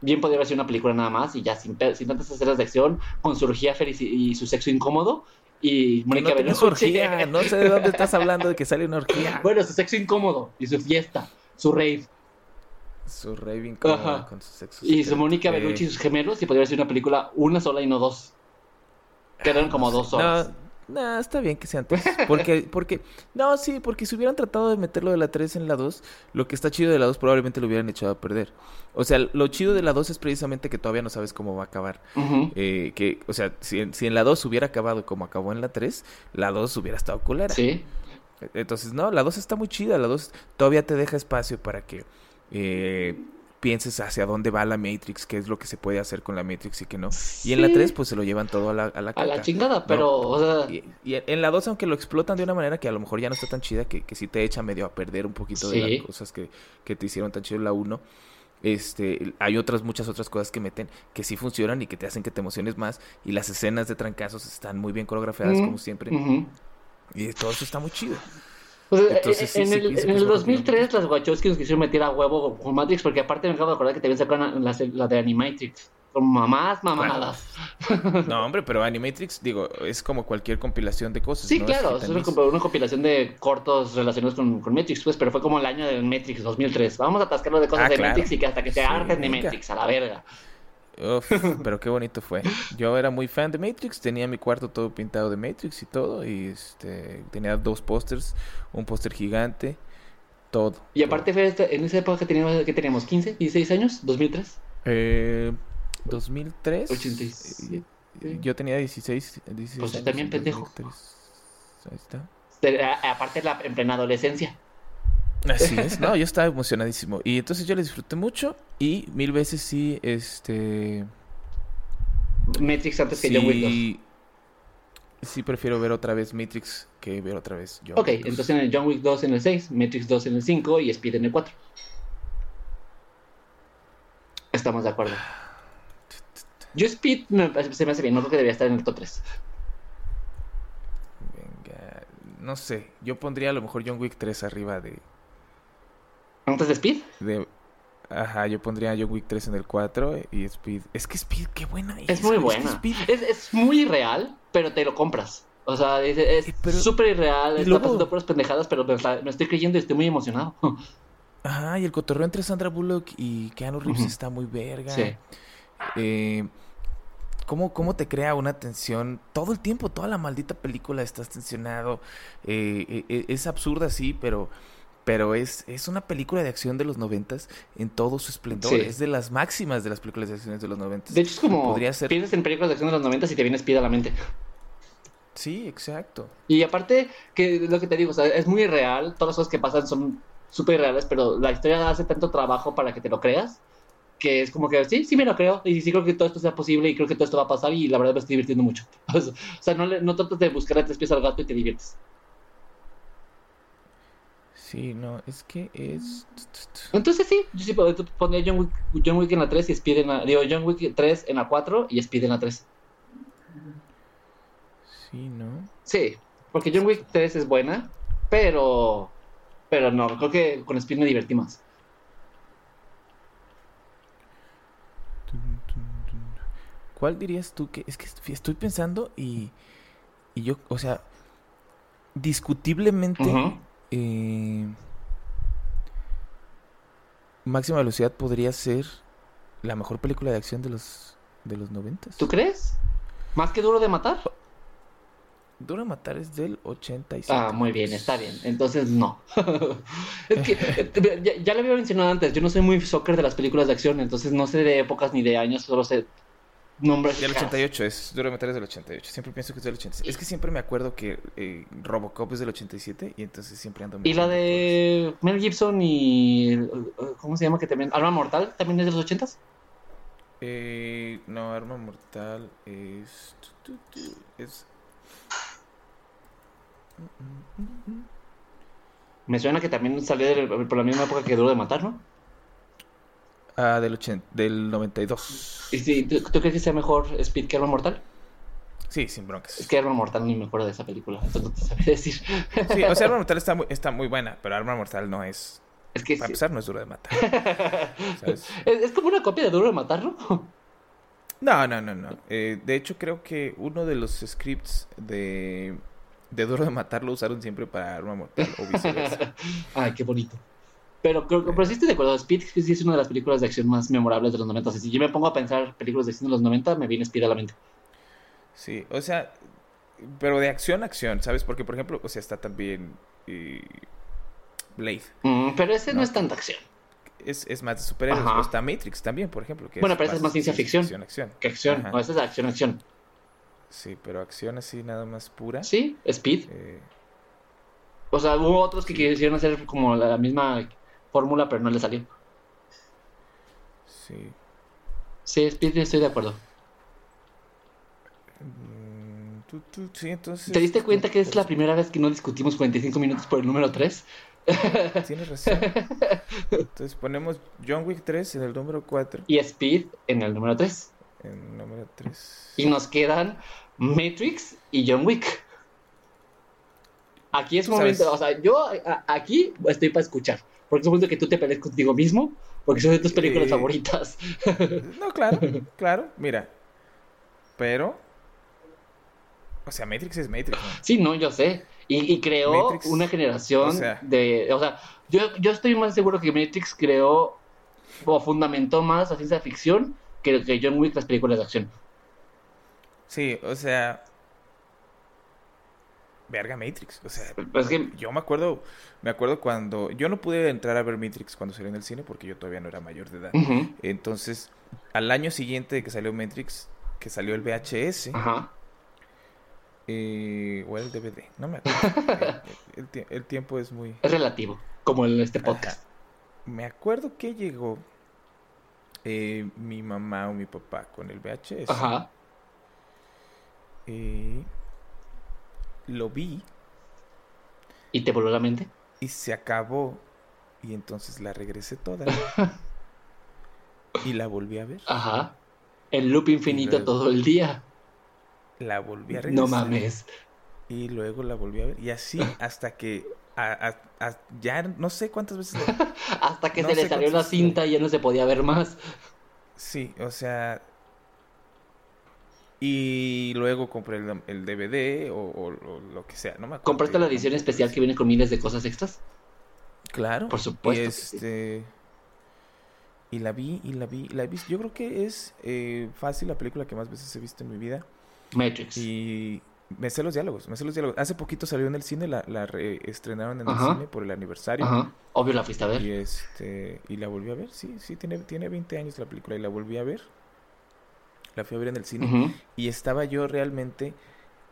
Bien podría haber sido una película nada más y ya sin, sin tantas escenas de acción, con su orgía feliz y, su sexo incómodo. Y Mónica no no sé de dónde estás hablando de que sale una orgía. Bueno, su sexo incómodo y su fiesta, su rave. Su rave incómodo con su sexo. Y su Mónica Bellucci y sus gemelos, y podría haber sido una película una sola y no dos. Quedaron como dos horas. No, está bien que sean tres. Porque, porque, no, sí, porque si hubieran tratado de meterlo de la 3 en la 2, lo que está chido de la 2 probablemente lo hubieran echado a perder. O sea, lo chido de la 2 es precisamente que todavía no sabes cómo va a acabar. eh, que, o sea, si, si, en la 2 hubiera acabado como acabó en la 3, la 2 hubiera estado culera. Sí. Entonces, no, la 2 está muy chida. La 2 todavía te deja espacio para que eh, pienses hacia dónde va la Matrix, qué es lo que se puede hacer con la Matrix y qué no. Y en la 3 pues se lo llevan todo a la A la chingada, pero... y, en la 2 aunque lo explotan de una manera que a lo mejor ya no está tan chida, que, que sí te echa medio a perder un poquito de las cosas que, que te hicieron tan chido en la 1. Este, hay otras, muchas otras cosas que meten que sí funcionan y que te hacen que te emociones más. Y las escenas de trancazos están muy bien coreografiadas, como siempre. Y todo eso está muy chido. Entonces, en, el, en el 2003 las Wachowski nos quisieron meter a huevo con Matrix, porque aparte me acabo de acordar que te habían sacado la, la de Animatrix. Con mamás, mamadas. no, hombre, pero Animatrix, digo, es como cualquier compilación de cosas. Sí, claro, es, una, compilación de cortos relacionados con, con, Matrix, pues, pero fue como el año de Matrix 2003. Vamos a atascarlo de cosas ah, de Matrix y que hasta que te harten de Matrix, a la verga. Uf, pero qué bonito fue. Yo era muy fan de Matrix, tenía mi cuarto todo pintado de Matrix y todo, y este tenía dos pósters, un póster gigante, todo. Y aparte fue en esa época que teníamos, que teníamos 15, 16 años, 2003. Eh, 2003. 87. Yo tenía 16, 16 Pues también pendejo. Ahí está. Aparte la, en plena adolescencia. Así es, no, yo estaba emocionadísimo. Y entonces yo les disfruté mucho y mil veces sí, este... Matrix antes que John Wick 2. Sí, prefiero ver otra vez Matrix que ver otra vez John Ok, entonces en el John Wick 2 en el 6, Matrix 2 en el 5 y Speed en el 4. Estamos de acuerdo. Yo Speed se me hace bien, no creo que debería estar en el top 3. Venga, no sé, yo pondría a lo mejor John Wick 3 arriba de, ¿Antes de Speed? Ajá, yo pondría John Wick 3 en el 4 y Speed. Es que Speed, qué buena es. Es muy buena. Es, muy irreal, pero te lo compras. O sea, es súper irreal, está pasando puras pendejadas, pero me, estoy creyendo y estoy muy emocionado. Ajá, y el cotorreo entre Sandra Bullock y Keanu Reeves está muy verga. Sí. Eh, ¿cómo, ¿Cómo te crea una tensión? Todo el tiempo, toda la maldita película estás tensionado. Eh, eh, es absurda, sí, pero pero es, es una película de acción de los noventas en todo su esplendor. Es de las máximas de las películas de acción de los noventas. De hecho, es como Podría ser... piensas en películas de acción de los noventas y te viene Speed a la mente. Sí, exacto. Y aparte, que lo que te digo, es muy real, todas las cosas que pasan son súper reales, pero la historia hace tanto trabajo para que te lo creas, que es como que sí, sí me lo creo, y sí creo que todo esto sea posible, y creo que todo esto va a pasar, y la verdad me estoy divirtiendo mucho. o sea, no, no tratas de buscar a tres pies al gato y te diviertes. Sí, no, es que es. Entonces sí, yo sí pondría John Wick, John Wick en la 3 y Speed en la. Digo, John Wick 3 en la 4 y Speed en la 3. Sí, ¿no? Sí, porque John Wick 3 es buena, pero. Pero no, creo que con Speed me divertí más. ¿Cuál dirías tú que.? Es que estoy pensando y. Y yo, o sea. Discutiblemente. Eh, Máxima Velocidad podría ser la mejor película de acción de los de los 90. ¿Tú crees? ¿Más que Duro de Matar? Duro de Matar es del 87. Ah, muy bien, está bien. Entonces no. es que eh, ya, ya, lo había mencionado antes, yo no soy muy soccer de las películas de acción, entonces no sé de épocas ni de años, solo sé nombres. Del 88, es Duro de Matar es del 88. Siempre pienso que es del 87. Es que siempre me acuerdo que eh, Robocop es del 87 y entonces siempre ando. Y la de Mel Gibson y. ¿Cómo se llama? que también Arma Mortal también es de los 80 eh, no, Arma Mortal es. Es. Me suena que también salió por la misma época que Duro de Matar, ¿no? Ah, del, 80, del 92. ¿Y ¿tú, crees que sea mejor Speed que Arma Mortal? Sí, sin broncas. Es que Arma Mortal ni me acuerdo de esa película, entonces no te sabía decir. Sí, o sea, Arma Mortal está muy, está muy buena, pero Arma Mortal no es... Es que Para empezar, no es duro de matar. Es, como una copia de Duro de Matar, ¿no? No, no, no, no. Eh, de hecho, creo que uno de los scripts de, de Duro de Matar lo usaron siempre para Arma Mortal o viceversa. Ay, qué bonito. Pero creo que pero sí estoy de acuerdo. Speed sí es una de las películas de acción más memorables de los 90. si yo me pongo a pensar películas de acción de los 90, me viene Speed a la mente. Sí, o sea, pero de acción a acción, ¿sabes? Porque, por ejemplo, o sea, está también Blade. Mm, pero ese no, es tanta acción. Es, es, más de superhéroes. está Matrix también, por ejemplo. bueno, pero esa es más ciencia ficción. Acción, acción. Que acción. No, esa es acción, acción. Sí, pero acción así nada más pura. Sí, Speed. Eh, o sea, hubo otros que quisieron hacer como la misma fórmula, pero no le salió. Sí. Sí, estoy de acuerdo. Mm, sí, entonces... ¿Te diste cuenta que es la primera vez que no discutimos 45 minutos por el número 3? Tienes razón. Entonces ponemos John Wick 3 en el número 4. Y Speed en el número 3. En el número 3. Y nos quedan Matrix y John Wick. Aquí es un momento, o sea, yo aquí estoy para escuchar. Porque es un momento que tú te pelees contigo mismo, porque son de tus películas favoritas. no, claro, claro, mira. Pero. O sea, Matrix es Matrix. Sí, no, yo sé. Y, creó una generación de. O sea, yo, yo estoy más seguro que Matrix creó o fundamentó más la ciencia ficción que, que John Wick las películas de acción. Sí, o sea, verga Matrix. O sea, pues que... yo me acuerdo, me acuerdo cuando yo no pude entrar a ver Matrix cuando salió en el cine porque yo todavía no era mayor de edad. Entonces, al año siguiente de que salió Matrix, que salió el VHS, eh, o el DVD, no me acuerdo. el, tiempo es muy es relativo, como en este podcast. Me acuerdo que llegó eh, mi mamá o mi papá con el VHS. Ajá. Eh, lo vi. ¿Y te voló la mente? Y se acabó. Y entonces la regresé toda. y la volví a ver. Ajá. El loop infinito todo el día. La volví a regresar. No mames. Y luego la volví a ver. Y así hasta que. ya no sé cuántas veces. hasta que se le salió la cinta y ya no se podía ver más. Sí, o sea, y luego compré el, DVD o, lo que sea, no me acuerdo. ¿Compraste la edición especial que viene con miles de cosas extras? Claro. Por supuesto. Y, este... y la vi, y la vi, y la he visto. Yo creo que es eh, fácil la película que más veces he visto en mi vida. Matrix. Y me sé los diálogos, me sé los diálogos. Hace poquito salió en el cine, la, la estrenaron en el cine por el aniversario. Ajá. Obvio la fuiste a ver. Y, este, y la volví a ver, sí, sí, tiene, tiene 20 años la película y la volví a ver la fui a ver en el cine y estaba yo realmente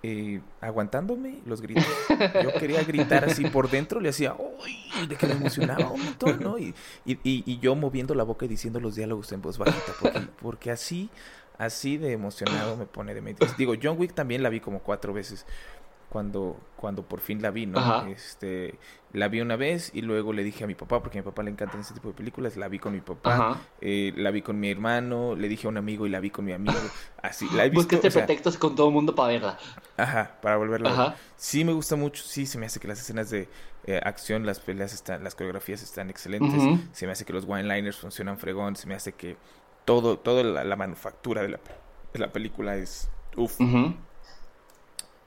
eh, aguantándome los gritos. Yo quería gritar así por dentro, le hacía, ¡Uy! De que me emocionaba un montón, ¿no? Y, y, y, yo moviendo la boca y diciendo los diálogos en voz bajita, porque, porque así, así de emocionado me pone de Matrix. Digo, John Wick también la vi como cuatro veces cuando, cuando por fin la vi, ¿no? Este, la vi una vez y luego le dije a mi papá, porque a mi papá le encantan ese tipo de películas, la vi con mi papá, eh, la vi con mi hermano, le dije a un amigo y la vi con mi amigo, así, la he visto. Buscaste pretextos con todo el mundo para verla. Ajá, para volverla a ver. Sí me gusta mucho, sí, se me hace que las escenas de eh, acción, las peleas están, las coreografías están excelentes, se me hace que los one-liners funcionan fregón, se me hace que todo, toda la, manufactura de la, de la película es, uff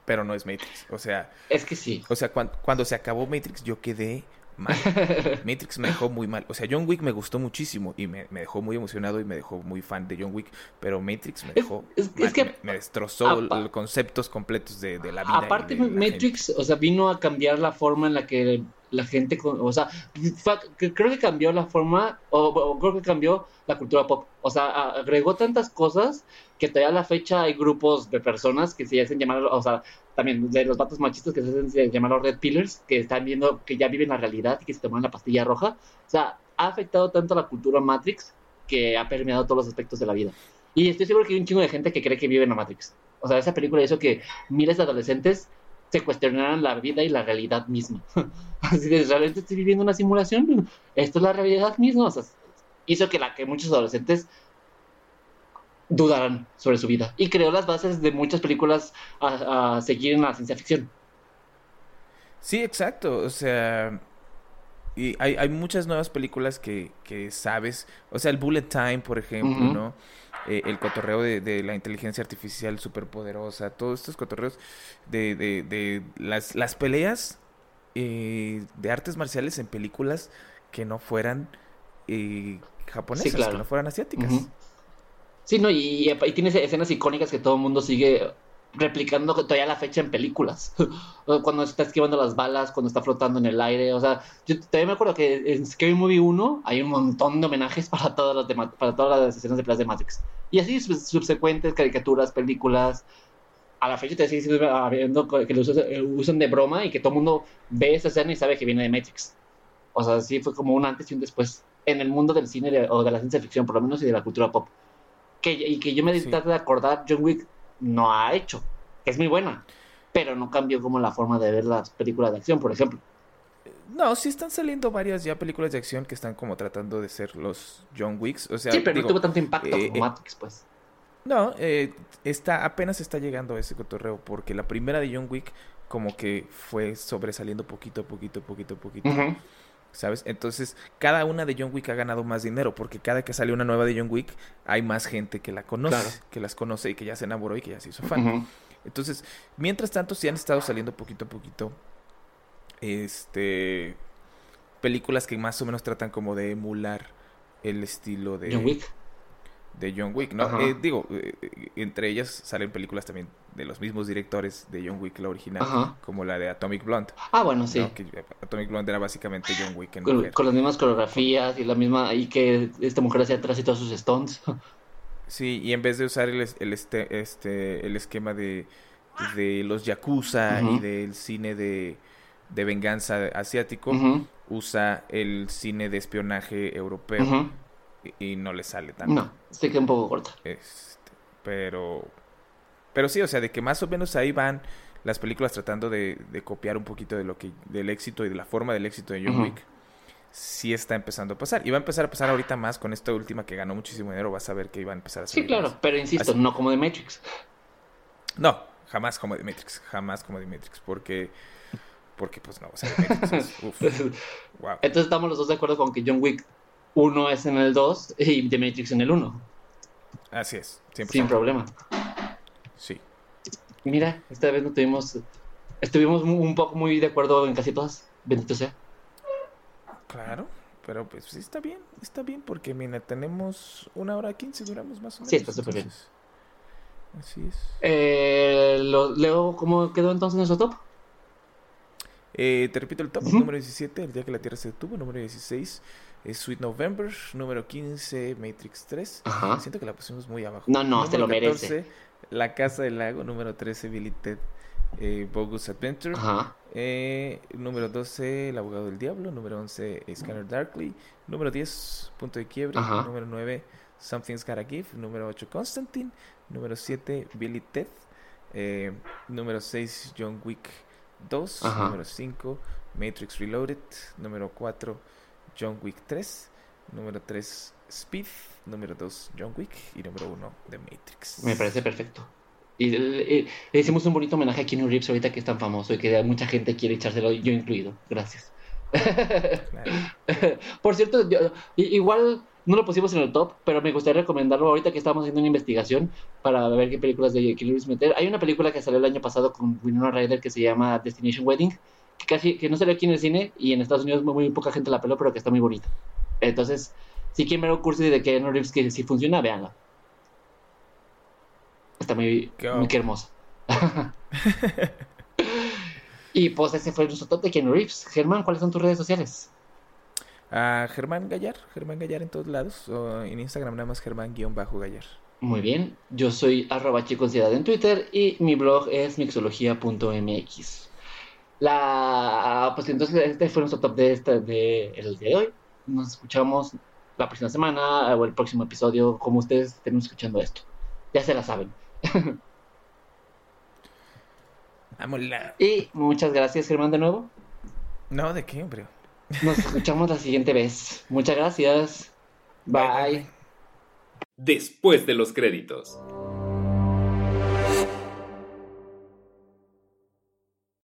pero no es Matrix. O sea. Es que sí. O sea, cuando, se acabó Matrix, yo quedé mal. Matrix me dejó muy mal. O sea, John Wick me gustó muchísimo y me, dejó muy emocionado y me dejó muy fan de John Wick. Pero Matrix me dejó. Es, que me, destrozó los conceptos completos de, la vida. Aparte, Matrix, o sea, vino a cambiar la forma en la que la gente, o sea, creo que cambió la forma, o, creo que cambió la cultura pop. O sea, agregó tantas cosas que todavía a la fecha hay grupos de personas que se hacen llamar, o sea, también de los vatos machistas que se hacen llamar los Red Pillars, que están viendo que ya viven la realidad y que se toman la pastilla roja. O sea, ha afectado tanto a la cultura Matrix que ha permeado todos los aspectos de la vida. Y estoy seguro que hay un chingo de gente que cree que vive en la Matrix. O sea, esa película hizo que miles de adolescentes se cuestionaran la vida y la realidad misma. Así de, ¿realmente estoy viviendo una simulación? ¿Esto es la realidad misma? O sea, hizo que, la, que muchos adolescentes dudaran sobre su vida. Y creó las bases de muchas películas a, seguir en la ciencia ficción. Sí, exacto. O sea, y hay, hay muchas nuevas películas que, que, sabes. O sea, el Bullet Time, por ejemplo, ¿no? Eh, el cotorreo de, la inteligencia artificial superpoderosa, todos estos cotorreos de, de, las, las peleas eh, de artes marciales en películas que no fueran eh, japonesas, que no fueran asiáticas. Sí, no, y, y, tiene escenas icónicas que todo el mundo sigue replicando todavía la fecha en películas. cuando está esquivando las balas, cuando está flotando en el aire. O sea, yo también me acuerdo que en Scary Movie 1 hay un montón de homenajes para todas las, para todas las escenas de Plaza de Matrix. Y así subsecuentes caricaturas, películas. A la fecha te sigue viendo que lo usan, de broma y que todo el mundo ve esa escena y sabe que viene de Matrix. O sea, sí fue como un antes y un después en el mundo del cine o de la ciencia ficción, por lo menos, y de la cultura pop. Que, y que yo me sí. de acordar, John Wick no ha hecho, es muy buena, pero no cambió como la forma de ver las películas de acción, por ejemplo. No, sí están saliendo varias ya películas de acción que están como tratando de ser los John Wicks. O sea, sí, pero no tuvo tanto impacto eh, como Matrix, pues. No, eh, está, apenas está llegando ese cotorreo porque la primera de John Wick como que fue sobresaliendo poquito, poquito, poquito, poquito. ¿Sabes? Entonces, cada una de John Wick ha ganado más dinero porque cada que sale una nueva de John Wick hay más gente que la conoce, que las conoce y que ya se enamoró y que ya se hizo fan. Entonces, mientras tanto, sí han estado saliendo poquito a poquito este películas que más o menos tratan como de emular el estilo de John Wick de John Wick, ¿no? Eh, digo, eh, entre ellas salen películas también de los mismos directores de John Wick, la original, como la de Atomic Blonde. Ah, bueno, sí. Atomic Blonde era básicamente John Wick en con, con, las mismas coreografías y la misma, y que esta mujer hacía atrás y todos sus stones. Sí, y en vez de usar el, el este, este, el esquema de, de los yakuza y del cine de de venganza asiático, usa el cine de espionaje europeo y, no le sale tanto. No, se queda un poco corta. Este, pero, pero sí, o sea, de que más o menos ahí van las películas tratando de, copiar un poquito de lo que del éxito y de la forma del éxito de John Wick. Sí está empezando a pasar. Y va a empezar a pasar ahorita más con esta última que ganó muchísimo dinero. Vas a ver que iba a empezar a Sí, claro, pero insisto, no como de Matrix. No, jamás como de Matrix. Jamás como de Matrix. Porque porque pues no, o sea, Entonces estamos los dos de acuerdo con que John Wick 1 es en el 2 y The Matrix en el 1. Así es, sin problema. Sí. Mira, esta vez no tuvimos, estuvimos un poco muy de acuerdo en casi todas, bendito sea. Claro, pero pues sí está bien, está bien porque mira, tenemos una hora quince, duramos más o menos. Sí, está súper bien. Así es. Eh, lo, Leo, ¿cómo quedó entonces nuestro top? Eh, te repito el top, número 17, El día que la Tierra se detuvo, número 16 es Sweet November, número 15 Matrix 3. Siento que la pusimos muy abajo. No, no, se lo merece. La Casa del Lago, número 13 Billy Ted eh, Bogus Adventure. Eh, número 12 El Abogado del Diablo, número 11 Scanner Darkly, número 10 Punto de Quiebre, número 9 Something's Gotta Give, número 8 Constantine, número 7 Billy Ted, eh, número 6 John Wick 2, número 5, Matrix Reloaded, número 4, John Wick 3, número 3, Speed, número 2, John Wick y número 1, The Matrix. Me parece perfecto. Y le, hicimos un bonito homenaje a Keanu Reeves ahorita que es tan famoso y que mucha gente quiere echárselo, yo incluido. Gracias. Por cierto, igual no lo pusimos en el top, pero me gustaría recomendarlo ahorita que estamos haciendo una investigación para ver qué películas de Keanu Reeves meter. Hay una película que salió el año pasado con Winona Ryder que se llama Destination Wedding, que casi que no salió aquí en el cine y en Estados Unidos muy, poca gente la peló, pero que está muy bonita. Entonces, si quieren ver un curso de Keanu Reeves que si funciona, véanla. Está muy, muy hermosa. y pues ese fue nuestro top de Keanu Reeves. Germán, ¿cuáles son tus redes sociales? A Germán Gallar, Germán Gallar en todos lados, o en Instagram nada más Germán-Gallar. Muy bien, yo soy arroba chicosidad en Twitter y mi blog es mixología.mx. La, pues entonces este fue nuestro top de, este, de el día de hoy. Nos escuchamos la próxima semana o el próximo episodio, como ustedes estén escuchando esto. Ya se la saben. Y muchas gracias, Germán, de nuevo. No, ¿de qué, hombre? Nos escuchamos la siguiente vez. Muchas gracias. Bye. Después de los créditos.